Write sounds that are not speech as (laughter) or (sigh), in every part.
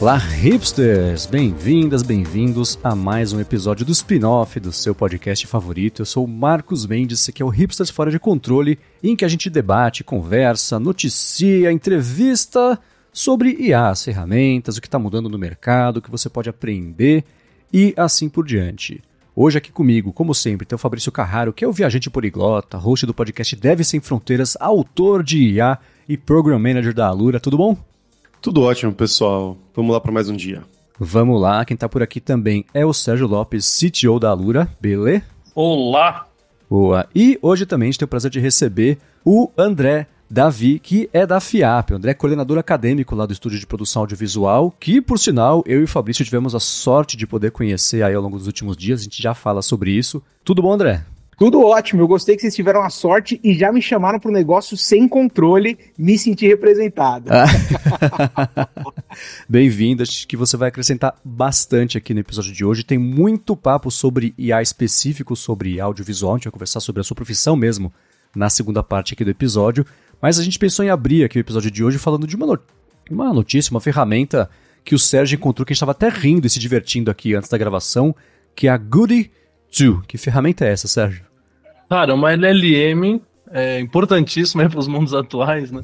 Olá, hipsters! Bem-vindas, bem-vindos a mais um episódio do spin-off do seu podcast favorito. Eu sou o Marcos Mendes, esse aqui é o Hipsters Fora de Controle, em que a gente debate, conversa, noticia, entrevista sobre IA, as ferramentas, o que está mudando no mercado, o que você pode aprender e assim por diante. Hoje aqui comigo, como sempre, tem o Fabrício Carraro, que é o viajante poliglota, host do podcast Deve Sem Fronteiras, autor de IA e Program Manager da Alura. Tudo bom? Tudo ótimo, pessoal. Vamos lá para mais um dia. Vamos lá, quem está por aqui também é o Sérgio Lopes, CTO da Alura, beleza? Olá! Boa. E hoje também a gente tem o prazer de receber o André Davi, que é da FIAP. O André é coordenador acadêmico lá do Estúdio de Produção Audiovisual, que, por sinal, eu e o Fabrício tivemos a sorte de poder conhecer aí ao longo dos últimos dias. A gente já fala sobre isso. Tudo bom, André? Tudo ótimo, eu gostei que vocês tiveram a sorte e já me chamaram para o negócio sem controle, me senti representado. (laughs) Bem-vindo, acho que você vai acrescentar bastante aqui no episódio de hoje. Tem muito papo sobre IA específico, sobre audiovisual, a gente vai conversar sobre a sua profissão mesmo na segunda parte aqui do episódio. Mas a gente pensou em abrir aqui o episódio de hoje falando de uma, not uma notícia, uma ferramenta que o Sérgio encontrou, que a gente estava até rindo e se divertindo aqui antes da gravação, que é a Goody 2. Que ferramenta é essa, Sérgio? Cara, uma LLM é importantíssima para os mundos atuais, né?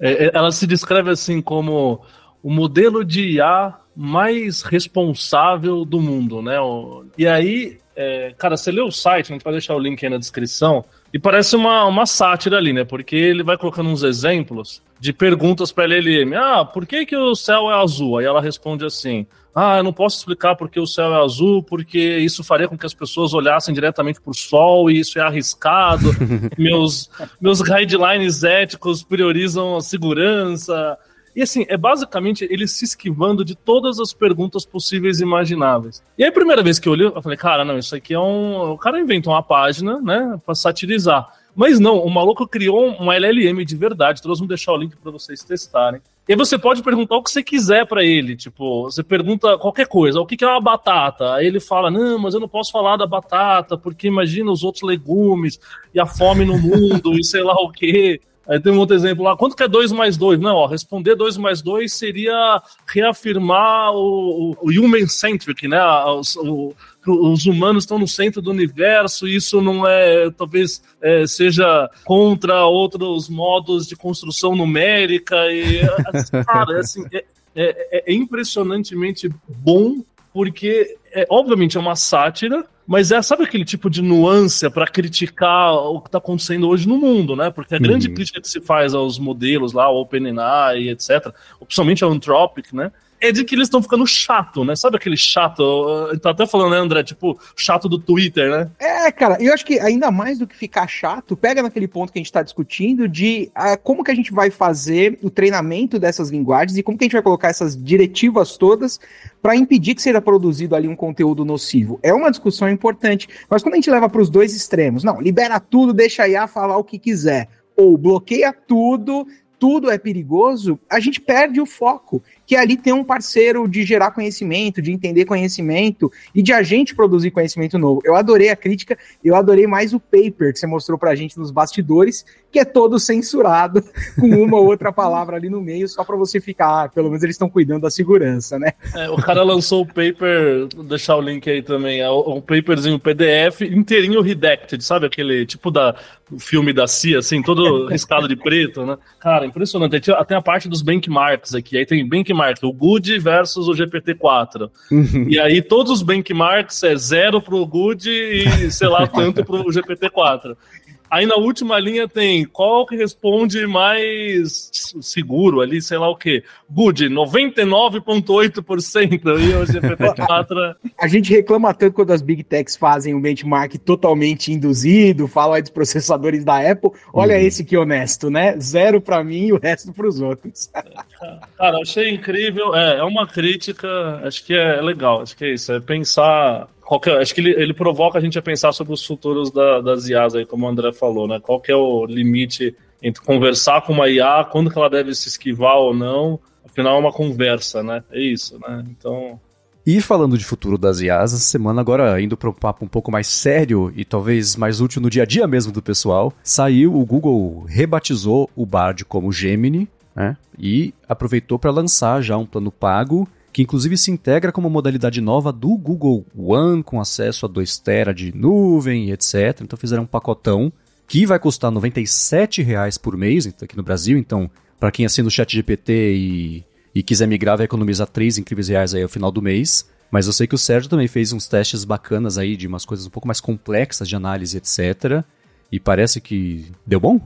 É, é, ela se descreve assim como o modelo de IA mais responsável do mundo, né? E aí, é, cara, você lê o site, a gente vai deixar o link aí na descrição, e parece uma, uma sátira ali, né? Porque ele vai colocando uns exemplos de perguntas para a LLM. Ah, por que, que o céu é azul? Aí ela responde assim: ah, eu não posso explicar porque o céu é azul, porque isso faria com que as pessoas olhassem diretamente para o sol e isso é arriscado. (laughs) meus, meus guidelines éticos priorizam a segurança. E assim, é basicamente ele se esquivando de todas as perguntas possíveis e imagináveis. E aí, a primeira vez que eu li, eu falei, cara, não, isso aqui é um. O cara inventou uma página, né, para satirizar. Mas não, o maluco criou uma LLM de verdade. Todos vamos deixar o link para vocês testarem. E você pode perguntar o que você quiser para ele. Tipo, você pergunta qualquer coisa. O que é uma batata? Aí ele fala: Não, mas eu não posso falar da batata, porque imagina os outros legumes e a fome no mundo e sei lá o quê. Aí tem um outro exemplo lá. Quanto que é 2 mais 2? Não, ó, responder 2 mais 2 seria reafirmar o, o, human-centric, né? O, os humanos estão no centro do universo, isso não é, talvez é, seja contra outros modos de construção numérica. E, cara, é, assim, é, é, é impressionantemente bom, porque, é, obviamente, é uma sátira, mas é, sabe aquele tipo de nuance para criticar o que está acontecendo hoje no mundo, né? Porque a grande uhum. crítica que se faz aos modelos lá, o OpenAI, etc., principalmente ao Anthropic, né? É de que eles estão ficando chato, né? Sabe aquele chato? Tá até falando, né, André? Tipo, chato do Twitter, né? É, cara, eu acho que ainda mais do que ficar chato, pega naquele ponto que a gente tá discutindo de uh, como que a gente vai fazer o treinamento dessas linguagens e como que a gente vai colocar essas diretivas todas para impedir que seja produzido ali um conteúdo nocivo. É uma discussão importante, mas quando a gente leva para os dois extremos, não, libera tudo, deixa a IA falar o que quiser, ou bloqueia tudo, tudo é perigoso, a gente perde o foco que ali tem um parceiro de gerar conhecimento, de entender conhecimento e de a gente produzir conhecimento novo. Eu adorei a crítica, eu adorei mais o paper que você mostrou pra gente nos bastidores, que é todo censurado, (laughs) com uma ou outra palavra ali no meio, só para você ficar, ah, pelo menos eles estão cuidando da segurança, né? É, o cara lançou o paper, vou deixar o link aí também, é um paperzinho PDF inteirinho redacted, sabe aquele tipo da filme da CIA, assim, todo riscado de preto, né? Cara, impressionante. Tem a parte dos benchmarks aqui, aí tem benchmark benchmark, o Good versus o GPT-4. Uhum. E aí todos os benchmarks é zero para o Good e, sei lá, tanto para o GPT-4. Aí na última linha tem qual que responde mais seguro ali, sei lá o que. Good, 99,8% e o GPT-4. (laughs) A gente reclama tanto quando as Big Techs fazem um benchmark totalmente induzido, falam dos processadores da Apple. Olha uhum. esse que honesto, né? Zero para mim e o resto para os outros. (laughs) Cara, achei incrível. É, é uma crítica, acho que é legal, acho que é isso, é pensar qualquer, acho que ele, ele provoca a gente a pensar sobre os futuros da, das IAs aí, como o André falou, né? Qual que é o limite entre conversar com uma IA, quando que ela deve se esquivar ou não. Afinal, é uma conversa, né? É isso, né? Então, e falando de futuro das IAs, essa semana agora indo para um papo um pouco mais sério e talvez mais útil no dia a dia mesmo do pessoal, saiu, o Google rebatizou o Bard como Gemini, né? E aproveitou para lançar já um plano pago que inclusive se integra com uma modalidade nova do Google One com acesso a 2 TB de nuvem etc. Então fizeram um pacotão que vai custar R$ 97,00 por mês aqui no Brasil, então para quem assina o ChatGPT e e quiser migrar, vai economizar 3 incríveis reais aí ao final do mês. Mas eu sei que o Sérgio também fez uns testes bacanas aí de umas coisas um pouco mais complexas de análise, etc. E parece que deu bom?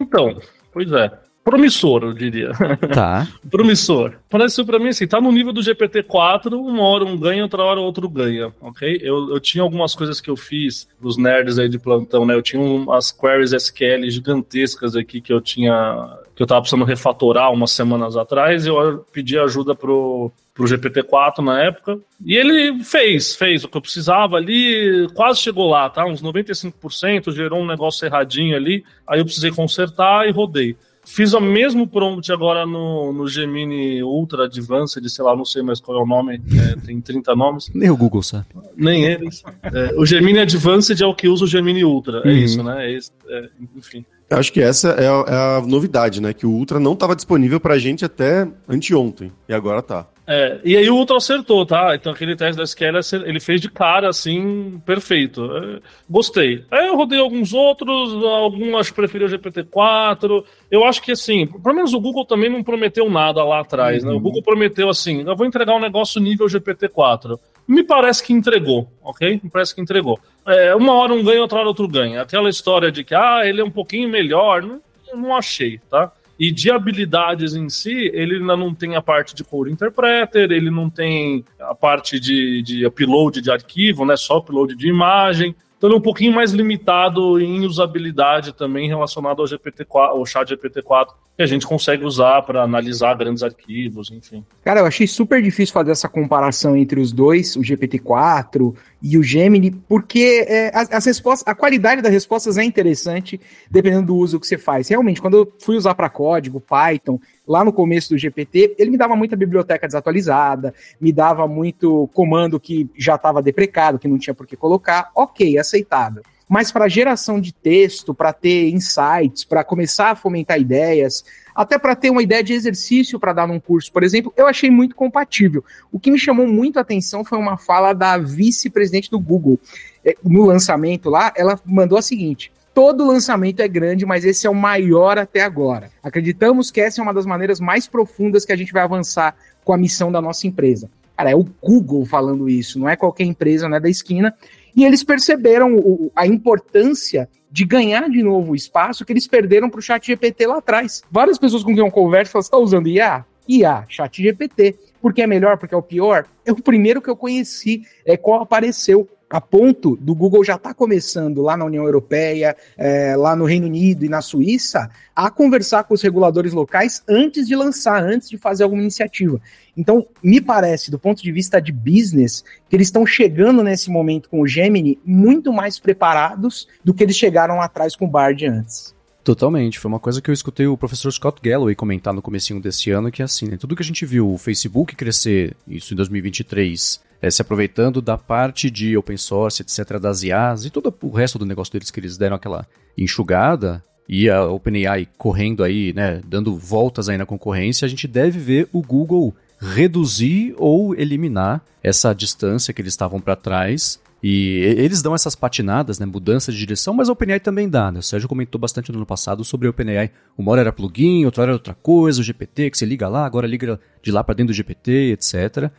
Então, pois é. Promissor, eu diria. Tá. (laughs) Promissor. Parece para mim assim, tá no nível do GPT-4, uma hora um ganha, outra hora outro ganha, ok? Eu, eu tinha algumas coisas que eu fiz dos nerds aí de plantão, né? Eu tinha umas queries SQL gigantescas aqui que eu tinha que eu estava precisando refatorar umas semanas atrás, eu pedi ajuda pro, pro GPT-4 na época, e ele fez, fez o que eu precisava ali, quase chegou lá, tá? Uns 95%, gerou um negócio erradinho ali, aí eu precisei consertar e rodei. Fiz o mesmo prompt agora no, no Gemini Ultra Advanced, sei lá, não sei mais qual é o nome, é, tem 30 nomes. (laughs) Nem o Google sabe. Nem eles. É, o Gemini Advanced é o que usa o Gemini Ultra, é uhum. isso, né? É, é, enfim. Acho que essa é a, é a, novidade, né? Que o Ultra não estava disponível pra gente até anteontem, e agora tá. É, e aí o Ultra acertou, tá? Então aquele teste da SQL ele fez de cara, assim, perfeito. É, gostei. Aí eu rodei alguns outros, alguns acho que preferi o GPT-4. Eu acho que, assim, pelo menos o Google também não prometeu nada lá atrás, uhum. né? O uhum. Google prometeu, assim, eu vou entregar um negócio nível GPT-4. Me parece que entregou, ok? Me parece que entregou. É, uma hora um ganha, outra hora outro ganha. Aquela história de que, ah, ele é um pouquinho melhor, não, não achei, tá? E de habilidades em si, ele ainda não tem a parte de Code Interpreter, ele não tem a parte de, de upload de arquivo, né? Só upload de imagem. Então ele é um pouquinho mais limitado em usabilidade também relacionado ao GPT-4, ao chat GPT-4, que a gente consegue usar para analisar grandes arquivos, enfim. Cara, eu achei super difícil fazer essa comparação entre os dois, o GPT-4 e o Gemini, porque é, as, as, respostas, a qualidade das respostas é interessante dependendo do uso que você faz. Realmente, quando eu fui usar para código, Python, lá no começo do GPT, ele me dava muita biblioteca desatualizada, me dava muito comando que já estava deprecado, que não tinha por que colocar. Ok, aceitável mas para geração de texto, para ter insights, para começar a fomentar ideias, até para ter uma ideia de exercício para dar num curso, por exemplo, eu achei muito compatível. O que me chamou muito a atenção foi uma fala da vice-presidente do Google. É, no lançamento lá, ela mandou a seguinte: todo lançamento é grande, mas esse é o maior até agora. Acreditamos que essa é uma das maneiras mais profundas que a gente vai avançar com a missão da nossa empresa. Cara, é o Google falando isso, não é qualquer empresa, não é da esquina. E eles perceberam o, a importância de ganhar de novo o espaço que eles perderam para o chat GPT lá atrás. Várias pessoas com quem eu converso falam, você está usando IA? IA, chat GPT. Porque é melhor, porque é o pior? É o primeiro que eu conheci, é qual apareceu a ponto do Google já está começando lá na União Europeia, é, lá no Reino Unido e na Suíça, a conversar com os reguladores locais antes de lançar, antes de fazer alguma iniciativa. Então, me parece, do ponto de vista de business, que eles estão chegando nesse momento com o Gemini muito mais preparados do que eles chegaram lá atrás com o Bard antes. Totalmente. Foi uma coisa que eu escutei o professor Scott Galloway comentar no comecinho desse ano, que é assim, né? Tudo que a gente viu o Facebook crescer, isso em 2023, é, se aproveitando da parte de open source, etc., das IAs e todo o resto do negócio deles que eles deram aquela enxugada, e a OpenAI correndo aí, né, dando voltas aí na concorrência, a gente deve ver o Google reduzir ou eliminar essa distância que eles estavam para trás. E eles dão essas patinadas, né, mudança de direção, mas a OpenAI também dá, né? O Sérgio comentou bastante no ano passado sobre a OpenAI. Uma hora era plugin, outra hora era outra coisa, o GPT que você liga lá, agora liga de lá para dentro do GPT, etc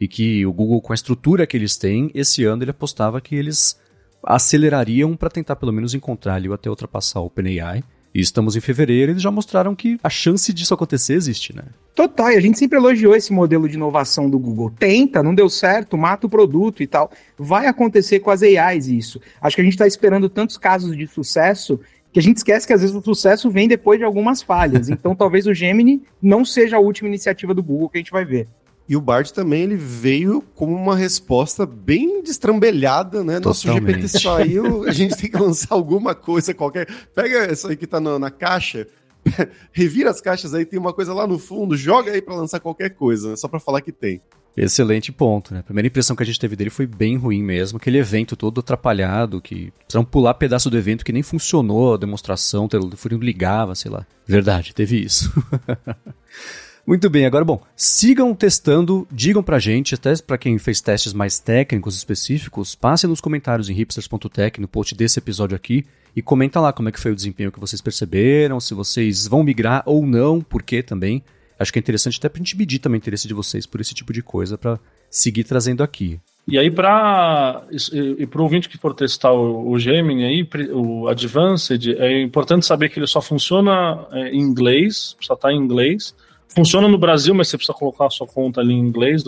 e que o Google, com a estrutura que eles têm, esse ano ele apostava que eles acelerariam para tentar pelo menos encontrar ali ou até ultrapassar o OpenAI. E estamos em fevereiro, eles já mostraram que a chance disso acontecer existe, né? Total, e a gente sempre elogiou esse modelo de inovação do Google. Tenta, não deu certo, mata o produto e tal. Vai acontecer com as AIs isso. Acho que a gente está esperando tantos casos de sucesso que a gente esquece que às vezes o sucesso vem depois de algumas falhas. Então (laughs) talvez o Gemini não seja a última iniciativa do Google que a gente vai ver. E o Bard também ele veio como uma resposta bem destrambelhada, né? Nosso GPT saiu, a (laughs) gente tem que lançar alguma coisa qualquer. Pega isso aí que tá na, na caixa, (laughs) revira as caixas aí, tem uma coisa lá no fundo, joga aí para lançar qualquer coisa, né? Só para falar que tem. Excelente ponto, né? A primeira impressão que a gente teve dele foi bem ruim mesmo, aquele evento todo atrapalhado, que precisaram pular pedaço do evento que nem funcionou a demonstração, o telefone ligava, sei lá. Verdade, teve isso. (laughs) Muito bem, agora bom, sigam testando, digam pra gente, até pra quem fez testes mais técnicos específicos, passem nos comentários em hipsters.tech, no post desse episódio aqui, e comenta lá como é que foi o desempenho que vocês perceberam, se vocês vão migrar ou não, por quê também. Acho que é interessante até pra gente medir também o interesse de vocês por esse tipo de coisa, para seguir trazendo aqui. E aí, para e o ouvinte que for testar o, o Gemini, aí, o Advanced, é importante saber que ele só funciona é, em inglês, só está em inglês. Funciona no Brasil, mas você precisa colocar a sua conta ali em inglês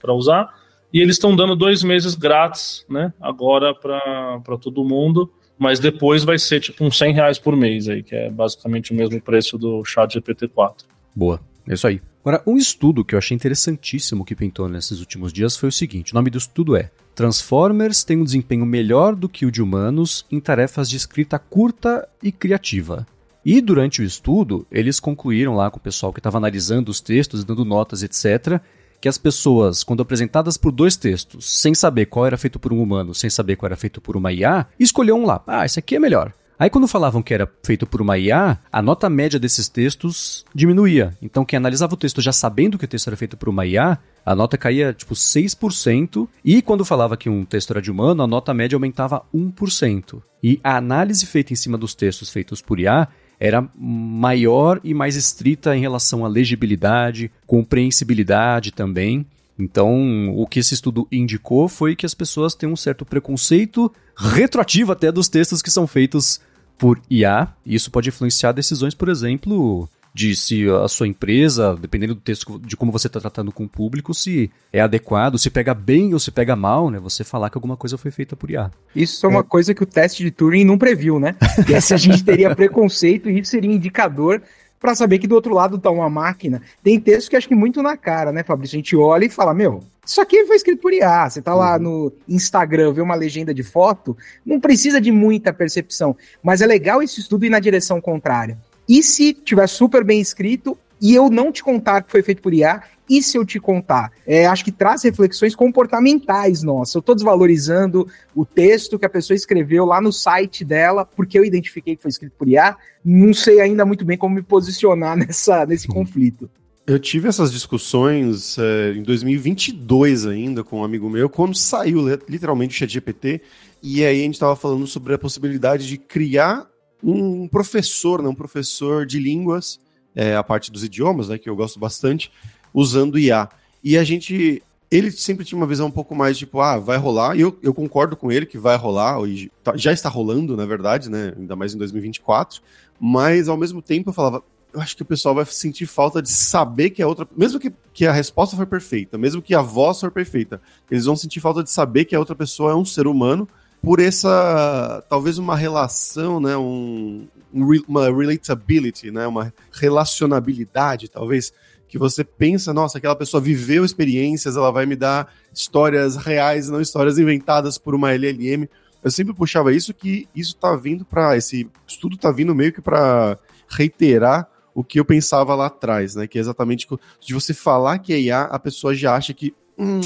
para usar. E eles estão dando dois meses grátis, né? Agora para todo mundo. Mas depois vai ser tipo uns 100 reais por mês aí, que é basicamente o mesmo preço do chat GPT-4. Boa, é isso aí. Agora, um estudo que eu achei interessantíssimo que pintou nesses últimos dias foi o seguinte: o nome do estudo é Transformers tem um desempenho melhor do que o de humanos em tarefas de escrita curta e criativa. E durante o estudo, eles concluíram lá com o pessoal que estava analisando os textos, dando notas, etc., que as pessoas, quando apresentadas por dois textos, sem saber qual era feito por um humano, sem saber qual era feito por uma IA, escolhiam um lá. Ah, esse aqui é melhor. Aí quando falavam que era feito por uma IA, a nota média desses textos diminuía. Então quem analisava o texto já sabendo que o texto era feito por uma IA, a nota caía tipo 6%, e quando falava que um texto era de humano, a nota média aumentava 1%. E a análise feita em cima dos textos feitos por IA era maior e mais estrita em relação à legibilidade, compreensibilidade também. Então, o que esse estudo indicou foi que as pessoas têm um certo preconceito retroativo até dos textos que são feitos por IA. Isso pode influenciar decisões, por exemplo, de se a sua empresa, dependendo do texto de como você está tratando com o público, se é adequado, se pega bem ou se pega mal, né? Você falar que alguma coisa foi feita por IA. Isso é uma é. coisa que o teste de Turing não previu, né? (laughs) Que se a gente teria preconceito, isso seria indicador para saber que do outro lado tá uma máquina. Tem texto que acho que muito na cara, né, Fabrício? A gente olha e fala, meu, isso aqui foi escrito por IA. Você tá lá uhum. no Instagram, vê uma legenda de foto, não precisa de muita percepção. Mas é legal esse estudo ir na direção contrária. E se tiver super bem escrito e eu não te contar que foi feito por IA, e se eu te contar? É, acho que traz reflexões comportamentais nossa. Eu estou desvalorizando o texto que a pessoa escreveu lá no site dela, porque eu identifiquei que foi escrito por IA. Não sei ainda muito bem como me posicionar (laughs) nessa, nesse conflito. Eu tive essas discussões é, em 2022 ainda com um amigo meu, quando saiu literalmente o ChatGPT, e aí a gente estava falando sobre a possibilidade de criar um professor, né, um professor de línguas, é, a parte dos idiomas, né, que eu gosto bastante, usando IA. E a gente. Ele sempre tinha uma visão um pouco mais tipo, ah, vai rolar, e eu, eu concordo com ele que vai rolar, tá, já está rolando, na verdade, né? Ainda mais em 2024. Mas ao mesmo tempo eu falava, eu acho que o pessoal vai sentir falta de saber que a outra. Mesmo que, que a resposta for perfeita, mesmo que a voz for perfeita, eles vão sentir falta de saber que a outra pessoa é um ser humano por essa talvez uma relação, né, um, uma relatability, né, uma relacionabilidade, talvez que você pensa, nossa, aquela pessoa viveu experiências, ela vai me dar histórias reais, não histórias inventadas por uma LLM. Eu sempre puxava isso que isso tá vindo para esse estudo tá vindo meio que para reiterar o que eu pensava lá atrás, né? Que é exatamente de você falar que é IA, a pessoa já acha que hum,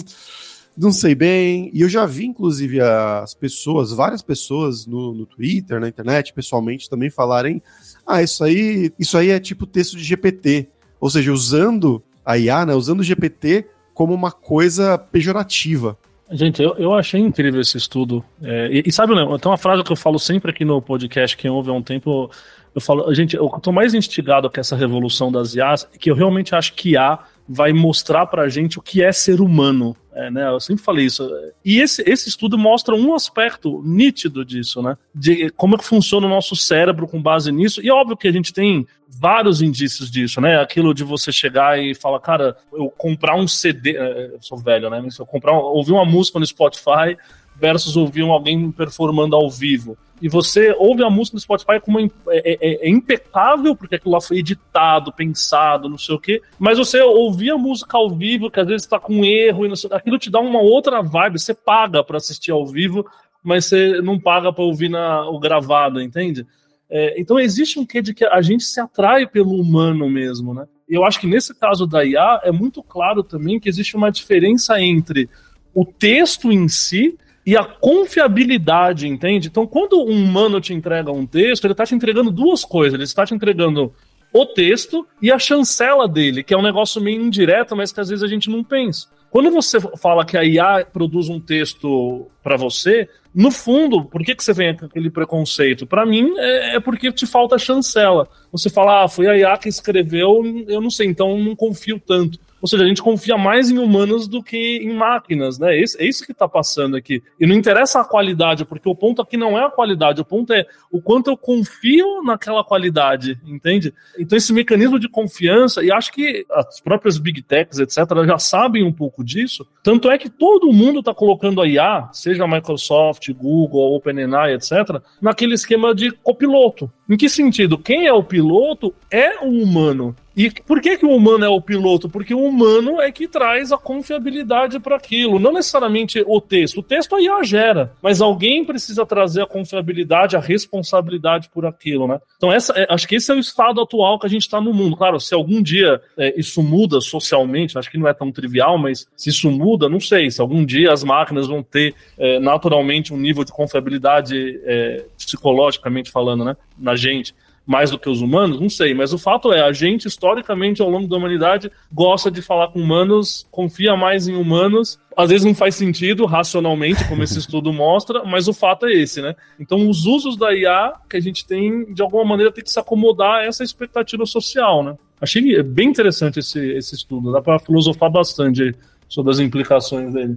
não sei bem. E eu já vi, inclusive, as pessoas, várias pessoas no, no Twitter, na internet, pessoalmente, também falarem: ah, isso aí, isso aí é tipo texto de GPT. Ou seja, usando a IA, né, usando o GPT como uma coisa pejorativa. Gente, eu, eu achei incrível esse estudo. É, e, e, sabe, Leandro, tem uma frase que eu falo sempre aqui no podcast, quem ouve há um tempo, eu falo, gente, eu tô mais instigado com essa revolução das IAs, que eu realmente acho que IA vai mostrar pra gente o que é ser humano. É, né, eu sempre falei isso. E esse, esse estudo mostra um aspecto nítido disso, né? De como é que funciona o nosso cérebro com base nisso. E é óbvio que a gente tem vários indícios disso, né? Aquilo de você chegar e falar, cara, eu comprar um CD. É, eu sou velho, né? Se eu comprar, ouvir uma música no Spotify versus ouvir alguém performando ao vivo. E você ouve a música no Spotify como é, é, é, impecável, porque aquilo lá foi editado, pensado, não sei o quê. Mas você ouvir a música ao vivo, que às vezes está com erro, e sei, aquilo te dá uma outra vibe. Você paga para assistir ao vivo, mas você não paga para ouvir na, o gravado, entende? É, então existe um quê de que a gente se atrai pelo humano mesmo, né? Eu acho que nesse caso da IA é muito claro também que existe uma diferença entre o texto em si e a confiabilidade, entende? Então, quando um humano te entrega um texto, ele está te entregando duas coisas. Ele está te entregando o texto e a chancela dele, que é um negócio meio indireto, mas que às vezes a gente não pensa. Quando você fala que a IA produz um texto para você, no fundo, por que, que você vem com aquele preconceito? Para mim, é, é, porque te falta chancela. Você fala, ah, foi a IA que escreveu, eu não sei, então não confio tanto. Ou seja, a gente confia mais em humanos do que em máquinas, né? É isso, é que está passando aqui. E não interessa a qualidade, porque o ponto aqui não é a qualidade, o ponto é o quanto eu confio naquela qualidade, entende? Então, esse mecanismo de confiança, e acho que as próprias big techs, etc., já sabem um pouco disso. Tanto é que todo mundo está colocando a IA, seja a Microsoft, Google, OpenAI, etc., naquele esquema de copiloto. Em que sentido? Quem é o piloto é o humano. E por que, que o humano é o piloto? Porque o humano é que traz a confiabilidade para aquilo, não necessariamente o texto. O texto aí a gera, mas alguém precisa trazer a confiabilidade, a responsabilidade por aquilo, né? Então, essa, é, acho que esse é o estado atual que a gente está no mundo. Claro, se algum dia é, isso muda socialmente, acho que não é tão trivial, mas se isso muda, não sei. Se algum dia as máquinas vão ter é, naturalmente um nível de confiabilidade é, psicologicamente falando, né, na gente mais do que os humanos? Não sei, mas o fato é, a gente, historicamente, ao longo da humanidade, gosta de falar com humanos, confia mais em humanos. Às vezes não faz sentido racionalmente, como esse (laughs) estudo mostra, mas o fato é esse, né? Então, os usos da IA que a gente tem, de alguma maneira, tem que se acomodar a essa expectativa social, né? Achei bem interessante esse, esse estudo, dá para filosofar bastante sobre as implicações dele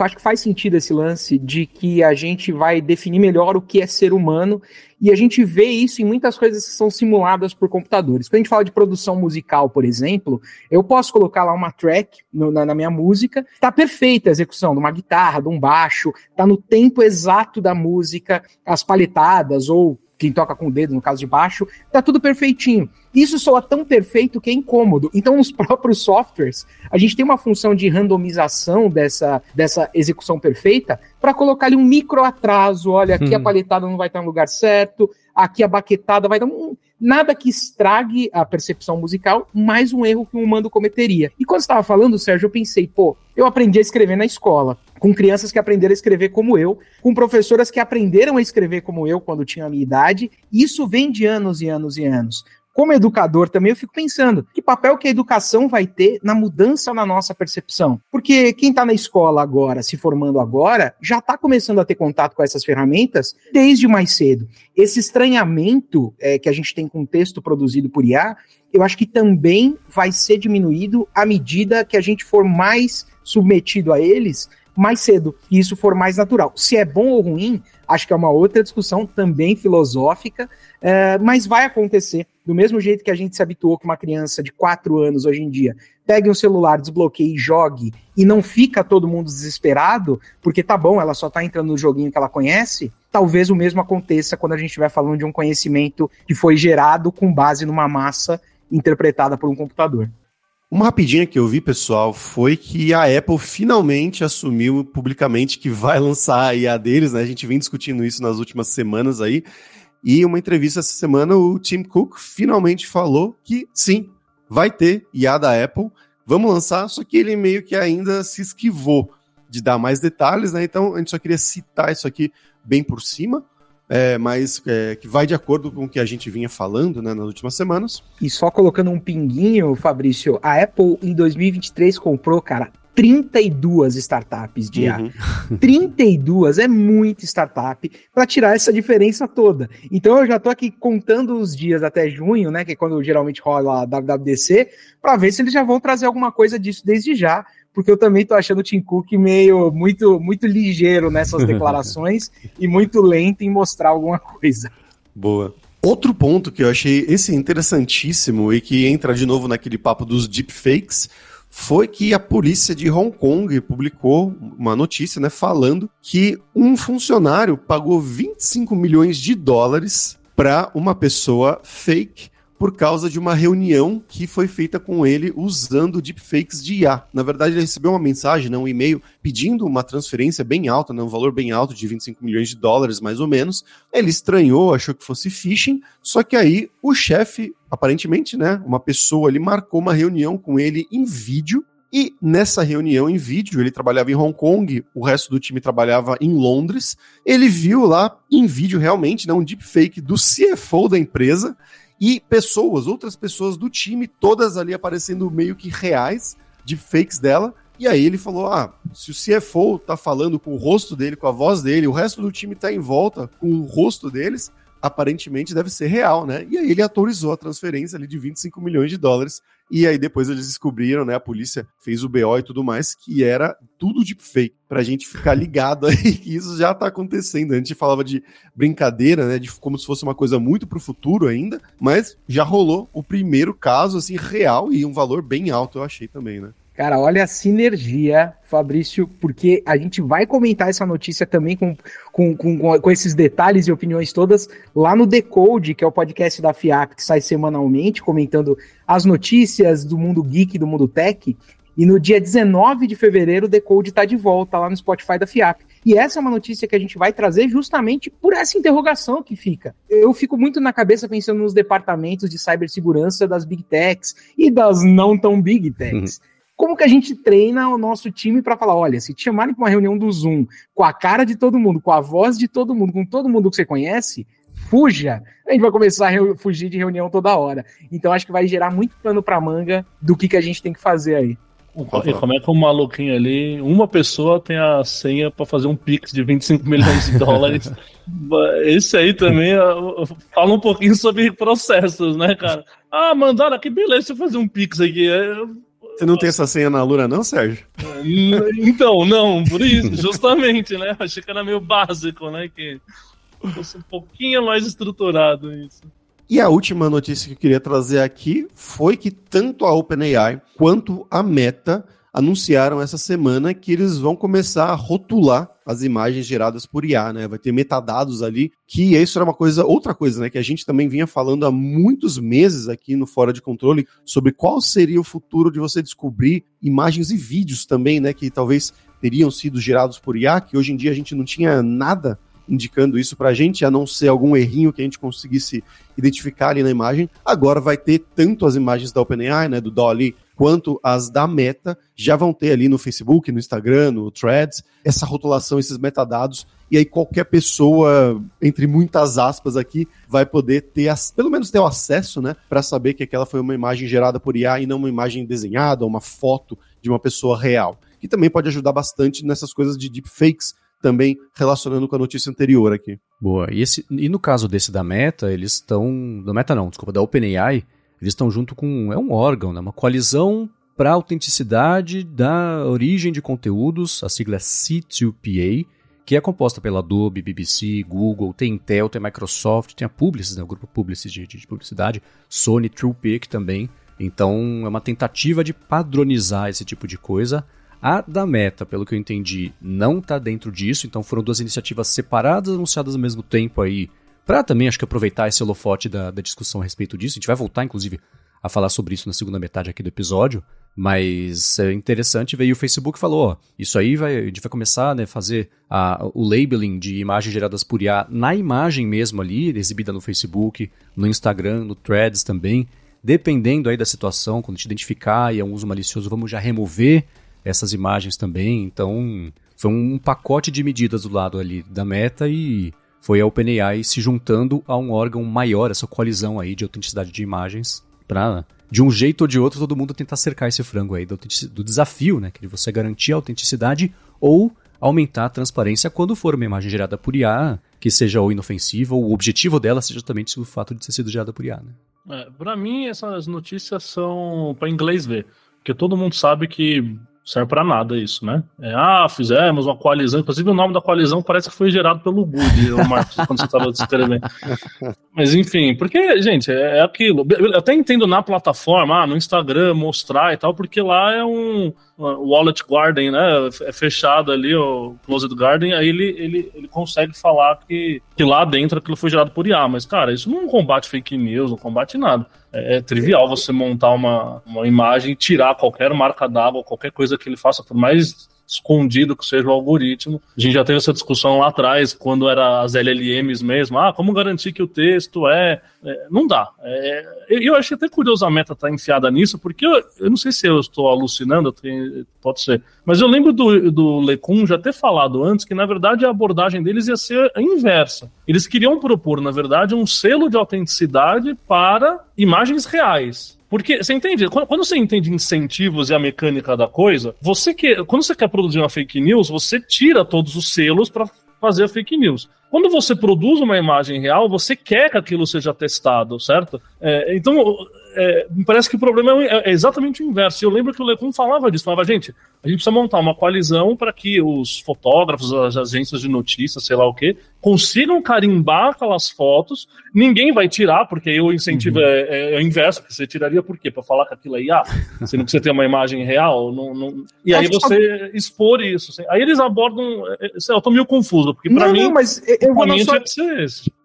acho que faz sentido esse lance de que a gente vai definir melhor o que é ser humano e a gente vê isso em muitas coisas que são simuladas por computadores. Quando a gente fala de produção musical, por exemplo, eu posso colocar lá uma track no, na, na, minha música, está perfeita a execução de uma guitarra, de um baixo, está no tempo exato da música, as paletadas ou quem toca com o dedo, no caso de baixo, tá tudo perfeitinho. Isso soa tão perfeito que é incômodo. Então, nos (laughs) próprios softwares, a gente tem uma função de randomização dessa, dessa execução perfeita para colocar ali um micro atraso. Olha, aqui hum. a paletada não vai estar no lugar certo, aqui a baquetada vai dar um, nada que estrague a percepção musical, mais um erro que um humano cometeria. E quando estava falando, Sérgio, eu pensei, pô, eu aprendi a escrever na escola, com crianças que aprenderam a escrever como eu, com professoras que aprenderam a escrever como eu quando tinha a minha idade. Isso vem de anos e anos e anos como educador também, eu fico pensando que papel que a educação vai ter na mudança na nossa percepção. Porque quem está na escola agora, se formando agora, já está começando a ter contato com essas ferramentas desde mais cedo. Esse estranhamento é, que a gente tem com o texto produzido por IA, eu acho que também vai ser diminuído à medida que a gente for mais submetido a eles mais cedo e isso for mais natural. Se é bom ou ruim, acho que é uma outra discussão também filosófica, é, mas vai acontecer. Do mesmo jeito que a gente se habituou que uma criança de 4 anos hoje em dia pegue um celular, desbloqueie jogue e não fica todo mundo desesperado, porque tá bom, ela só tá entrando no joguinho que ela conhece, talvez o mesmo aconteça quando a gente estiver falando de um conhecimento que foi gerado com base numa massa interpretada por um computador. Uma rapidinha que eu vi, pessoal, foi que a Apple finalmente assumiu publicamente que vai (laughs) lançar a IA deles, né? A gente vem discutindo isso nas últimas semanas aí. E uma entrevista essa semana, o Tim Cook finalmente falou que sim, vai ter IA da Apple, vamos lançar, só que ele meio que ainda se esquivou de dar mais detalhes, né? Então a gente só queria citar isso aqui bem por cima é, mas é, que vai de acordo com o que a gente vinha falando né, nas últimas semanas. E só colocando um pinguinho, Fabrício, a Apple em 2023 comprou, cara, 32 startups de IA. Uhum. 32 é muita startup para tirar essa diferença toda. Então eu já tô aqui contando os dias até junho, né, que é quando geralmente rola a WWDC, para ver se eles já vão trazer alguma coisa disso desde já, porque eu também tô achando o Tim Cook meio muito, muito ligeiro nessas (laughs) declarações e muito lento em mostrar alguma coisa. Boa. Outro ponto que eu achei esse interessantíssimo e que entra de novo naquele papo dos deepfakes foi que a polícia de Hong Kong publicou uma notícia, né, falando que um funcionário pagou 25 milhões de dólares para uma pessoa fake por causa de uma reunião que foi feita com ele usando deepfakes de IA. Na verdade, ele recebeu uma mensagem, né, um e-mail, pedindo uma transferência bem alta, né, um valor bem alto, de 25 milhões de dólares, mais ou menos. Ele estranhou, achou que fosse phishing, só que aí o chefe, aparentemente, né, uma pessoa ali, marcou uma reunião com ele em vídeo, e nessa reunião em vídeo, ele trabalhava em Hong Kong, o resto do time trabalhava em Londres. Ele viu lá em vídeo realmente né, um deepfake do CFO da empresa e pessoas, outras pessoas do time, todas ali aparecendo meio que reais, de fakes dela. E aí ele falou: ah, se o CFO tá falando com o rosto dele, com a voz dele, o resto do time tá em volta com o rosto deles, aparentemente deve ser real, né? E aí ele autorizou a transferência ali de 25 milhões de dólares. E aí depois eles descobriram, né? A polícia fez o BO e tudo mais, que era tudo de fake. Pra gente ficar ligado aí (laughs) que isso já tá acontecendo. A gente falava de brincadeira, né? De como se fosse uma coisa muito pro futuro ainda, mas já rolou o primeiro caso, assim, real e um valor bem alto, eu achei também, né? Cara, olha a sinergia, Fabrício, porque a gente vai comentar essa notícia também com, com, com, com esses detalhes e opiniões todas lá no Decode, que é o podcast da FIAP, que sai semanalmente, comentando as notícias do mundo geek, do mundo tech. E no dia 19 de fevereiro, o Decode está de volta lá no Spotify da FIAP. E essa é uma notícia que a gente vai trazer justamente por essa interrogação que fica. Eu fico muito na cabeça pensando nos departamentos de cibersegurança das big techs e das não tão big techs. Uhum como que a gente treina o nosso time para falar, olha, se te chamarem para uma reunião do Zoom, com a cara de todo mundo, com a voz de todo mundo, com todo mundo que você conhece, fuja. A gente vai começar a fugir de reunião toda hora. Então acho que vai gerar muito plano para manga do que, que a gente tem que fazer aí. E como é que um maluquinho ali, uma pessoa tem a senha para fazer um pix de 25 (laughs) milhões de dólares? Esse aí também fala um pouquinho sobre processos, né, cara? Ah, mandaram aqui, beleza, deixa eu fazer um pix aqui. Você não tem essa senha na Lura, não, Sérgio? Então, não, por isso, justamente, né? Achei que era meio básico, né? Que fosse um pouquinho mais estruturado isso. E a última notícia que eu queria trazer aqui foi que tanto a OpenAI quanto a Meta anunciaram essa semana que eles vão começar a rotular as imagens geradas por IA, né? Vai ter metadados ali, que isso era uma coisa, outra coisa, né? Que a gente também vinha falando há muitos meses aqui no Fora de Controle sobre qual seria o futuro de você descobrir imagens e vídeos também, né? Que talvez teriam sido gerados por IA, que hoje em dia a gente não tinha nada indicando isso para a gente, a não ser algum errinho que a gente conseguisse identificar ali na imagem. Agora vai ter tanto as imagens da OpenAI, né, do Dolly, quanto as da Meta, já vão ter ali no Facebook, no Instagram, no Threads, essa rotulação, esses metadados, e aí qualquer pessoa, entre muitas aspas aqui, vai poder ter, pelo menos ter o acesso, né, para saber que aquela foi uma imagem gerada por IA e não uma imagem desenhada, uma foto de uma pessoa real. Que também pode ajudar bastante nessas coisas de deepfakes, também relacionando com a notícia anterior aqui. Boa. E, esse, e no caso desse da Meta, eles estão. Da Meta não, desculpa, da OpenAI, eles estão junto com. É um órgão, né? uma coalizão para a autenticidade da origem de conteúdos, a sigla é C2PA, que é composta pela Adobe, BBC, Google, tem Intel, tem Microsoft, tem a Publicis, né, o grupo Publicis de, de publicidade, Sony, TruePic também. Então é uma tentativa de padronizar esse tipo de coisa. A da Meta, pelo que eu entendi, não está dentro disso, então foram duas iniciativas separadas, anunciadas ao mesmo tempo aí, para também acho que aproveitar esse holofote da, da discussão a respeito disso. A gente vai voltar, inclusive, a falar sobre isso na segunda metade aqui do episódio. Mas é interessante ver o Facebook falou, ó, isso aí vai, a gente vai começar a né, fazer a, o labeling de imagens geradas por IA na imagem mesmo ali, exibida no Facebook, no Instagram, no Threads também. Dependendo aí da situação, quando a gente identificar e é um uso malicioso, vamos já remover essas imagens também. Então, foi um pacote de medidas do lado ali da meta e foi a OpenAI se juntando a um órgão maior, essa coalizão aí de autenticidade de imagens, para de um jeito ou de outro todo mundo tentar cercar esse frango aí do, do desafio, né, que de você garantir a autenticidade ou aumentar a transparência quando for uma imagem gerada por IA, que seja ou inofensiva, ou o objetivo dela seja justamente o fato de ter sido gerada por IA. Né? É, para mim, essas notícias são para inglês ver, porque todo mundo sabe que serve para nada isso, né? É, ah, fizemos uma coalizão, inclusive o nome da coalizão parece que foi gerado pelo Good, o Marcos, quando você estava descrevendo. (laughs) Mas enfim, porque, gente, é, é aquilo. Eu até entendo na plataforma, ah, no Instagram, mostrar e tal, porque lá é um wallet garden, né? É fechado ali, o closed garden, aí ele, ele, ele consegue falar que, que lá dentro aquilo foi gerado por IA. Mas, cara, isso não combate fake news, não combate nada. É, é trivial você montar uma, uma imagem tirar qualquer marca d'água, qualquer coisa que ele faça, por mais escondido que seja o algoritmo. A gente já teve essa discussão lá atrás, quando era as LLMs mesmo. Ah, como garantir que o texto é. é não dá. É, eu achei até curioso a meta estar tá enfiada nisso, porque eu, eu, não sei se eu estou alucinando, tenho, pode ser. Mas eu lembro do, do Lecun já ter falado antes que, na verdade, a abordagem deles ia ser a inversa. Eles queriam propor, na verdade, um selo de autenticidade para imagens reais. Porque, você entende? Quando, você entende incentivos e a mecânica da coisa, você que, quando você quer produzir uma fake news, você tira todos os selos para fazer a fake news. Quando você produz uma imagem real, você quer que aquilo seja testado, certo? É, então, é, me parece que o problema é, é, exatamente o inverso. Eu lembro que o Lecun falava disso, falava, gente, a gente precisa montar uma coalizão para que os fotógrafos, as agências de notícias, sei lá o quê, consigam carimbar aquelas fotos, ninguém vai tirar, porque aí o incentivo uhum. é, é, é, o inverso, que você tiraria por quê? Para falar que aquilo aí, ah, você não precisa ter uma imagem real, não, não... e aí você expor isso. Assim. Aí eles abordam, é, eu tô meio confuso, porque para mim, não, mas eu vou na sua...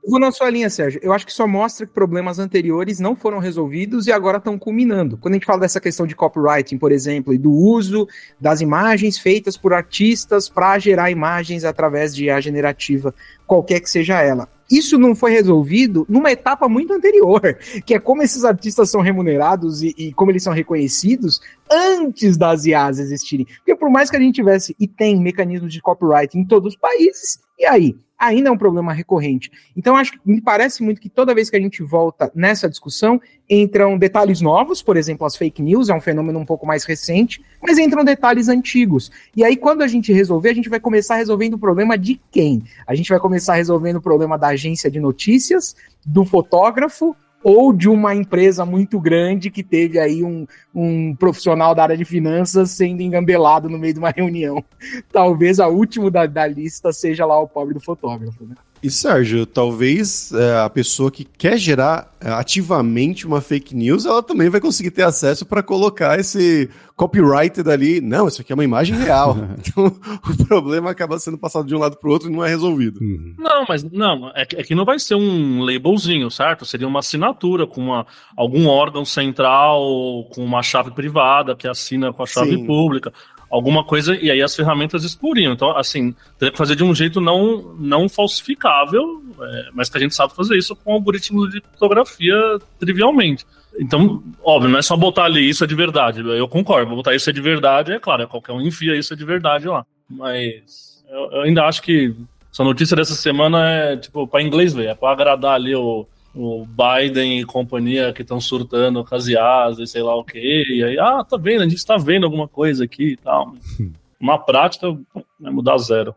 vou na sua linha, Sérgio. Eu acho que só mostra que problemas anteriores não foram resolvidos e agora estão culminando. Quando a gente fala dessa questão de copywriting, por exemplo, e do uso das imagens feitas por artistas para gerar imagens através de IA generativa, qualquer que seja ela. Isso não foi resolvido numa etapa muito anterior, (laughs) que é como esses artistas são remunerados e, e como eles são reconhecidos antes das IAs existirem. Porque por mais que a gente tivesse e tem mecanismos de copyright em todos os países, e aí? Ainda é um problema recorrente. Então, acho que me parece muito que toda vez que a gente volta nessa discussão, entram detalhes novos, por exemplo, as fake news, é um fenômeno um pouco mais recente, mas entram detalhes antigos. E aí, quando a gente resolver, a gente vai começar resolvendo o problema de quem? A gente vai começar resolvendo o problema da agência de notícias, do fotógrafo, ou de uma empresa muito grande que teve aí um, um profissional da área de finanças sendo engambelado no meio de uma (laughs) reunião. Talvez a última da, da lista seja lá o pobre do fotógrafo, né? E Sérgio, talvez é, a pessoa que quer gerar é, ativamente uma fake news, ela também vai conseguir ter acesso para colocar esse copyright dali. Não, isso aqui é uma imagem real. (laughs) então o problema acaba sendo passado de um lado para o outro e não é resolvido. Uhum. Não, mas não, é que, é que, não vai ser um labelzinho, certo? Seria uma assinatura com uma, algum órgão central, com uma chave privada que assina com a chave Sim. pública alguma coisa, e aí as ferramentas exploriam. Então, assim, teria que fazer de um jeito não, não falsificável, é, mas que a gente sabe fazer isso com algoritmos de criptografia trivialmente. Então, óbvio, não é só botar ali isso é de verdade. Eu concordo, botar isso é de verdade, é claro, qualquer um enfia isso é de verdade lá. Mas eu, eu ainda acho que essa notícia dessa semana é, tipo, para inglês ver, é para agradar ali o o Biden e companhia que estão surtando com as IAs e sei lá o que. E aí, ah, tá vendo, a gente está vendo alguma coisa aqui e tal. Uma prática vai mudar zero.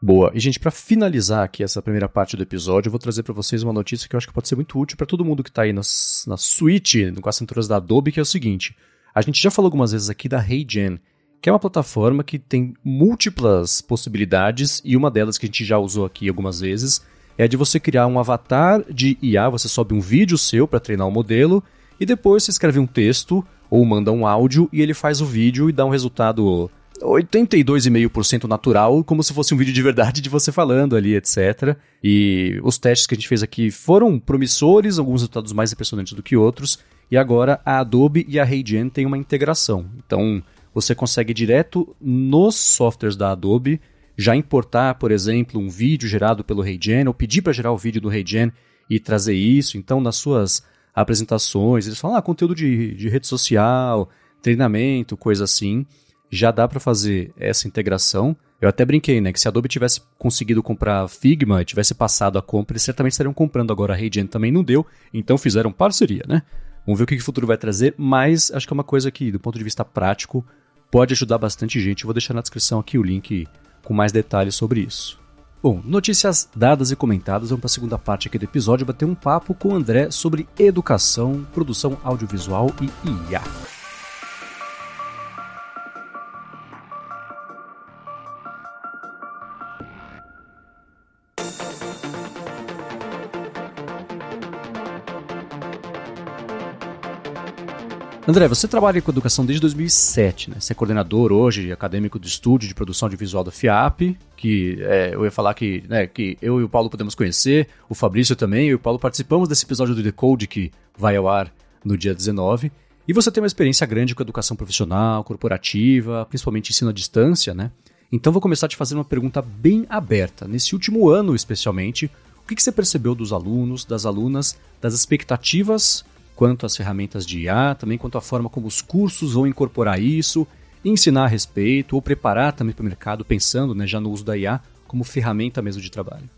Boa. E, gente, para finalizar aqui essa primeira parte do episódio, eu vou trazer para vocês uma notícia que eu acho que pode ser muito útil para todo mundo que está aí nas, na suite, com as cinturas da Adobe, que é o seguinte. A gente já falou algumas vezes aqui da HeyGen, que é uma plataforma que tem múltiplas possibilidades, e uma delas que a gente já usou aqui algumas vezes, é de você criar um avatar de IA, você sobe um vídeo seu para treinar o um modelo e depois você escreve um texto ou manda um áudio e ele faz o vídeo e dá um resultado 82,5% natural, como se fosse um vídeo de verdade de você falando ali, etc. E os testes que a gente fez aqui foram promissores, alguns resultados mais impressionantes do que outros, e agora a Adobe e a HeyGen têm uma integração. Então, você consegue direto nos softwares da Adobe já importar, por exemplo, um vídeo gerado pelo RayGen, ou pedir para gerar o vídeo do RayGen e trazer isso. Então, nas suas apresentações, eles falam, ah, conteúdo de, de rede social, treinamento, coisa assim. Já dá para fazer essa integração. Eu até brinquei, né, que se a Adobe tivesse conseguido comprar Figma e tivesse passado a compra, eles certamente estariam comprando agora a RayGen também não deu, então fizeram parceria, né? Vamos ver o que o futuro vai trazer, mas acho que é uma coisa que, do ponto de vista prático, pode ajudar bastante gente. Eu vou deixar na descrição aqui o link com mais detalhes sobre isso. Bom, notícias dadas e comentadas, vamos para a segunda parte aqui do episódio, bater um papo com o André sobre educação, produção audiovisual e IA. André, você trabalha com educação desde 2007, né? Você é coordenador hoje, acadêmico do estúdio de produção audiovisual da FIAP, que é, eu ia falar que, né, que eu e o Paulo podemos conhecer, o Fabrício também, eu e o Paulo participamos desse episódio do Decode que vai ao ar no dia 19. E você tem uma experiência grande com educação profissional, corporativa, principalmente ensino à distância, né? Então vou começar te fazer uma pergunta bem aberta. Nesse último ano, especialmente, o que, que você percebeu dos alunos, das alunas, das expectativas quanto às ferramentas de IA, também quanto à forma como os cursos vão incorporar isso, ensinar a respeito ou preparar também para o mercado, pensando né, já no uso da IA como ferramenta mesmo de trabalho?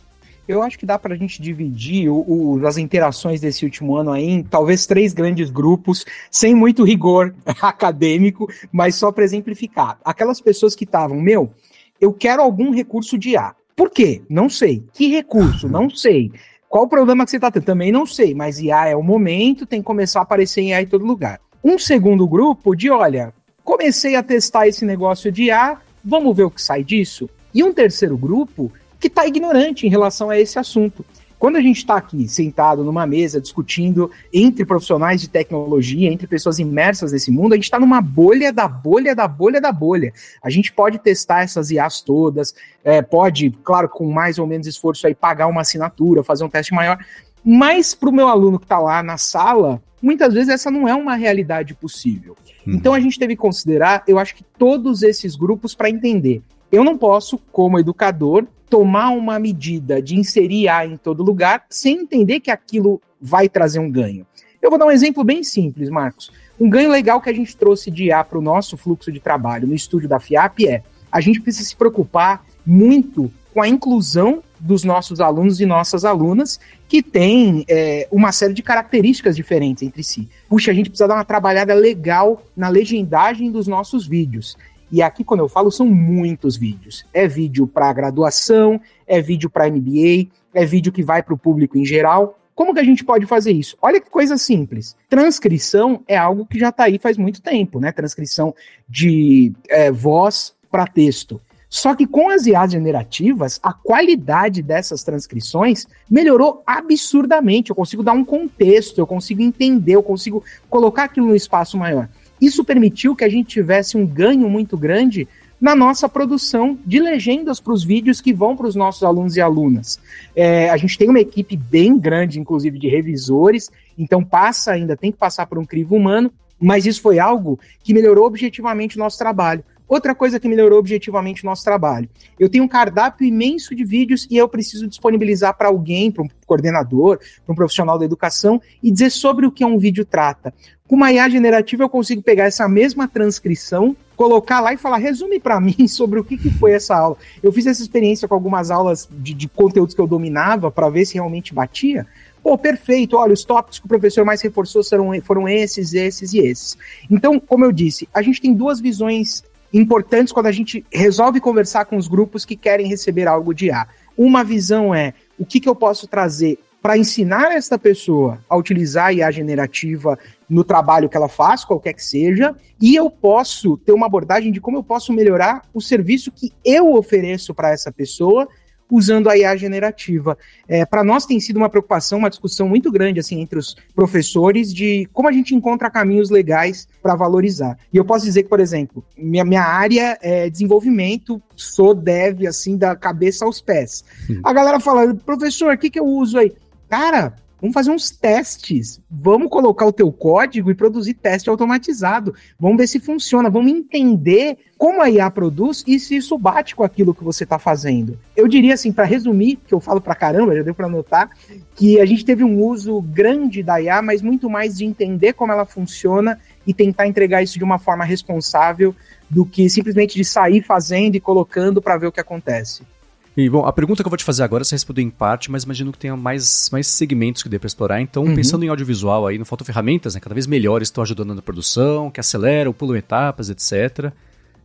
Eu acho que dá para a gente dividir o, o, as interações desse último ano aí em talvez três grandes grupos, sem muito rigor (laughs) acadêmico, mas só para exemplificar. Aquelas pessoas que estavam, meu, eu quero algum recurso de IA. Por quê? Não sei. Que recurso? Não sei. Qual o problema que você está tendo? Também não sei, mas IA é o momento, tem que começar a aparecer em IA em todo lugar. Um segundo grupo de, olha, comecei a testar esse negócio de IA, vamos ver o que sai disso. E um terceiro grupo que está ignorante em relação a esse assunto. Quando a gente está aqui sentado numa mesa discutindo entre profissionais de tecnologia, entre pessoas imersas nesse mundo, a gente está numa bolha da bolha da bolha da bolha. A gente pode testar essas IAs todas, é, pode, claro, com mais ou menos esforço aí, pagar uma assinatura, fazer um teste maior. Mas para o meu aluno que está lá na sala, muitas vezes essa não é uma realidade possível. Uhum. Então a gente teve que considerar, eu acho que todos esses grupos para entender. Eu não posso, como educador, tomar uma medida de inserir A em todo lugar sem entender que aquilo vai trazer um ganho. Eu vou dar um exemplo bem simples, Marcos. Um ganho legal que a gente trouxe de A para o nosso fluxo de trabalho no estúdio da FIAP é a gente precisa se preocupar muito com a inclusão dos nossos alunos e nossas alunas, que têm é, uma série de características diferentes entre si. Puxa, a gente precisa dar uma trabalhada legal na legendagem dos nossos vídeos. E aqui, quando eu falo, são muitos vídeos. É vídeo para graduação, é vídeo para MBA, é vídeo que vai para o público em geral. Como que a gente pode fazer isso? Olha que coisa simples. Transcrição é algo que já está aí faz muito tempo, né? Transcrição de é, voz para texto. Só que com as IAs generativas, a qualidade dessas transcrições melhorou absurdamente. Eu consigo dar um contexto, eu consigo entender, eu consigo colocar aquilo no espaço maior. Isso permitiu que a gente tivesse um ganho muito grande na nossa produção de legendas para os vídeos que vão para os nossos alunos e alunas. É, a gente tem uma equipe bem grande, inclusive, de revisores, então passa ainda, tem que passar por um crivo humano, mas isso foi algo que melhorou objetivamente o nosso trabalho. Outra coisa que melhorou objetivamente o nosso trabalho. Eu tenho um cardápio imenso de vídeos e eu preciso disponibilizar para alguém, para um coordenador, para um profissional da educação e dizer sobre o que um vídeo trata. Com uma IA generativa eu consigo pegar essa mesma transcrição, colocar lá e falar, resume para (laughs) mim sobre o que, que foi essa aula. Eu fiz essa experiência com algumas aulas de, de conteúdos que eu dominava para ver se realmente batia. Pô, perfeito, olha, os tópicos que o professor mais reforçou foram, esses, esses e esses. Então, como eu disse, a gente tem duas visões importantes quando a gente resolve conversar com os grupos que querem receber algo de A. Uma visão é o que, que eu posso trazer para ensinar esta pessoa a utilizar a IA generativa no trabalho que ela faz, qualquer que seja, e eu posso ter uma abordagem de como eu posso melhorar o serviço que eu ofereço para essa pessoa usando a IA generativa. É, Para nós tem sido uma preocupação, uma discussão muito grande assim entre os professores de como a gente encontra caminhos legais para valorizar. E eu posso dizer que, por exemplo, minha, minha área é desenvolvimento, sou dev assim da cabeça aos pés. A galera fala, professor, o que, que eu uso aí? Cara, Vamos fazer uns testes. Vamos colocar o teu código e produzir teste automatizado. Vamos ver se funciona. Vamos entender como a IA produz e se isso bate com aquilo que você está fazendo. Eu diria assim, para resumir, que eu falo para caramba, já deu para notar, que a gente teve um uso grande da IA, mas muito mais de entender como ela funciona e tentar entregar isso de uma forma responsável do que simplesmente de sair fazendo e colocando para ver o que acontece. E, bom, a pergunta que eu vou te fazer agora você respondeu em parte, mas imagino que tenha mais, mais segmentos que dê para explorar. Então, uhum. pensando em audiovisual aí, não faltam ferramentas, né? Cada vez melhores estão ajudando na produção, que aceleram, pulam etapas, etc.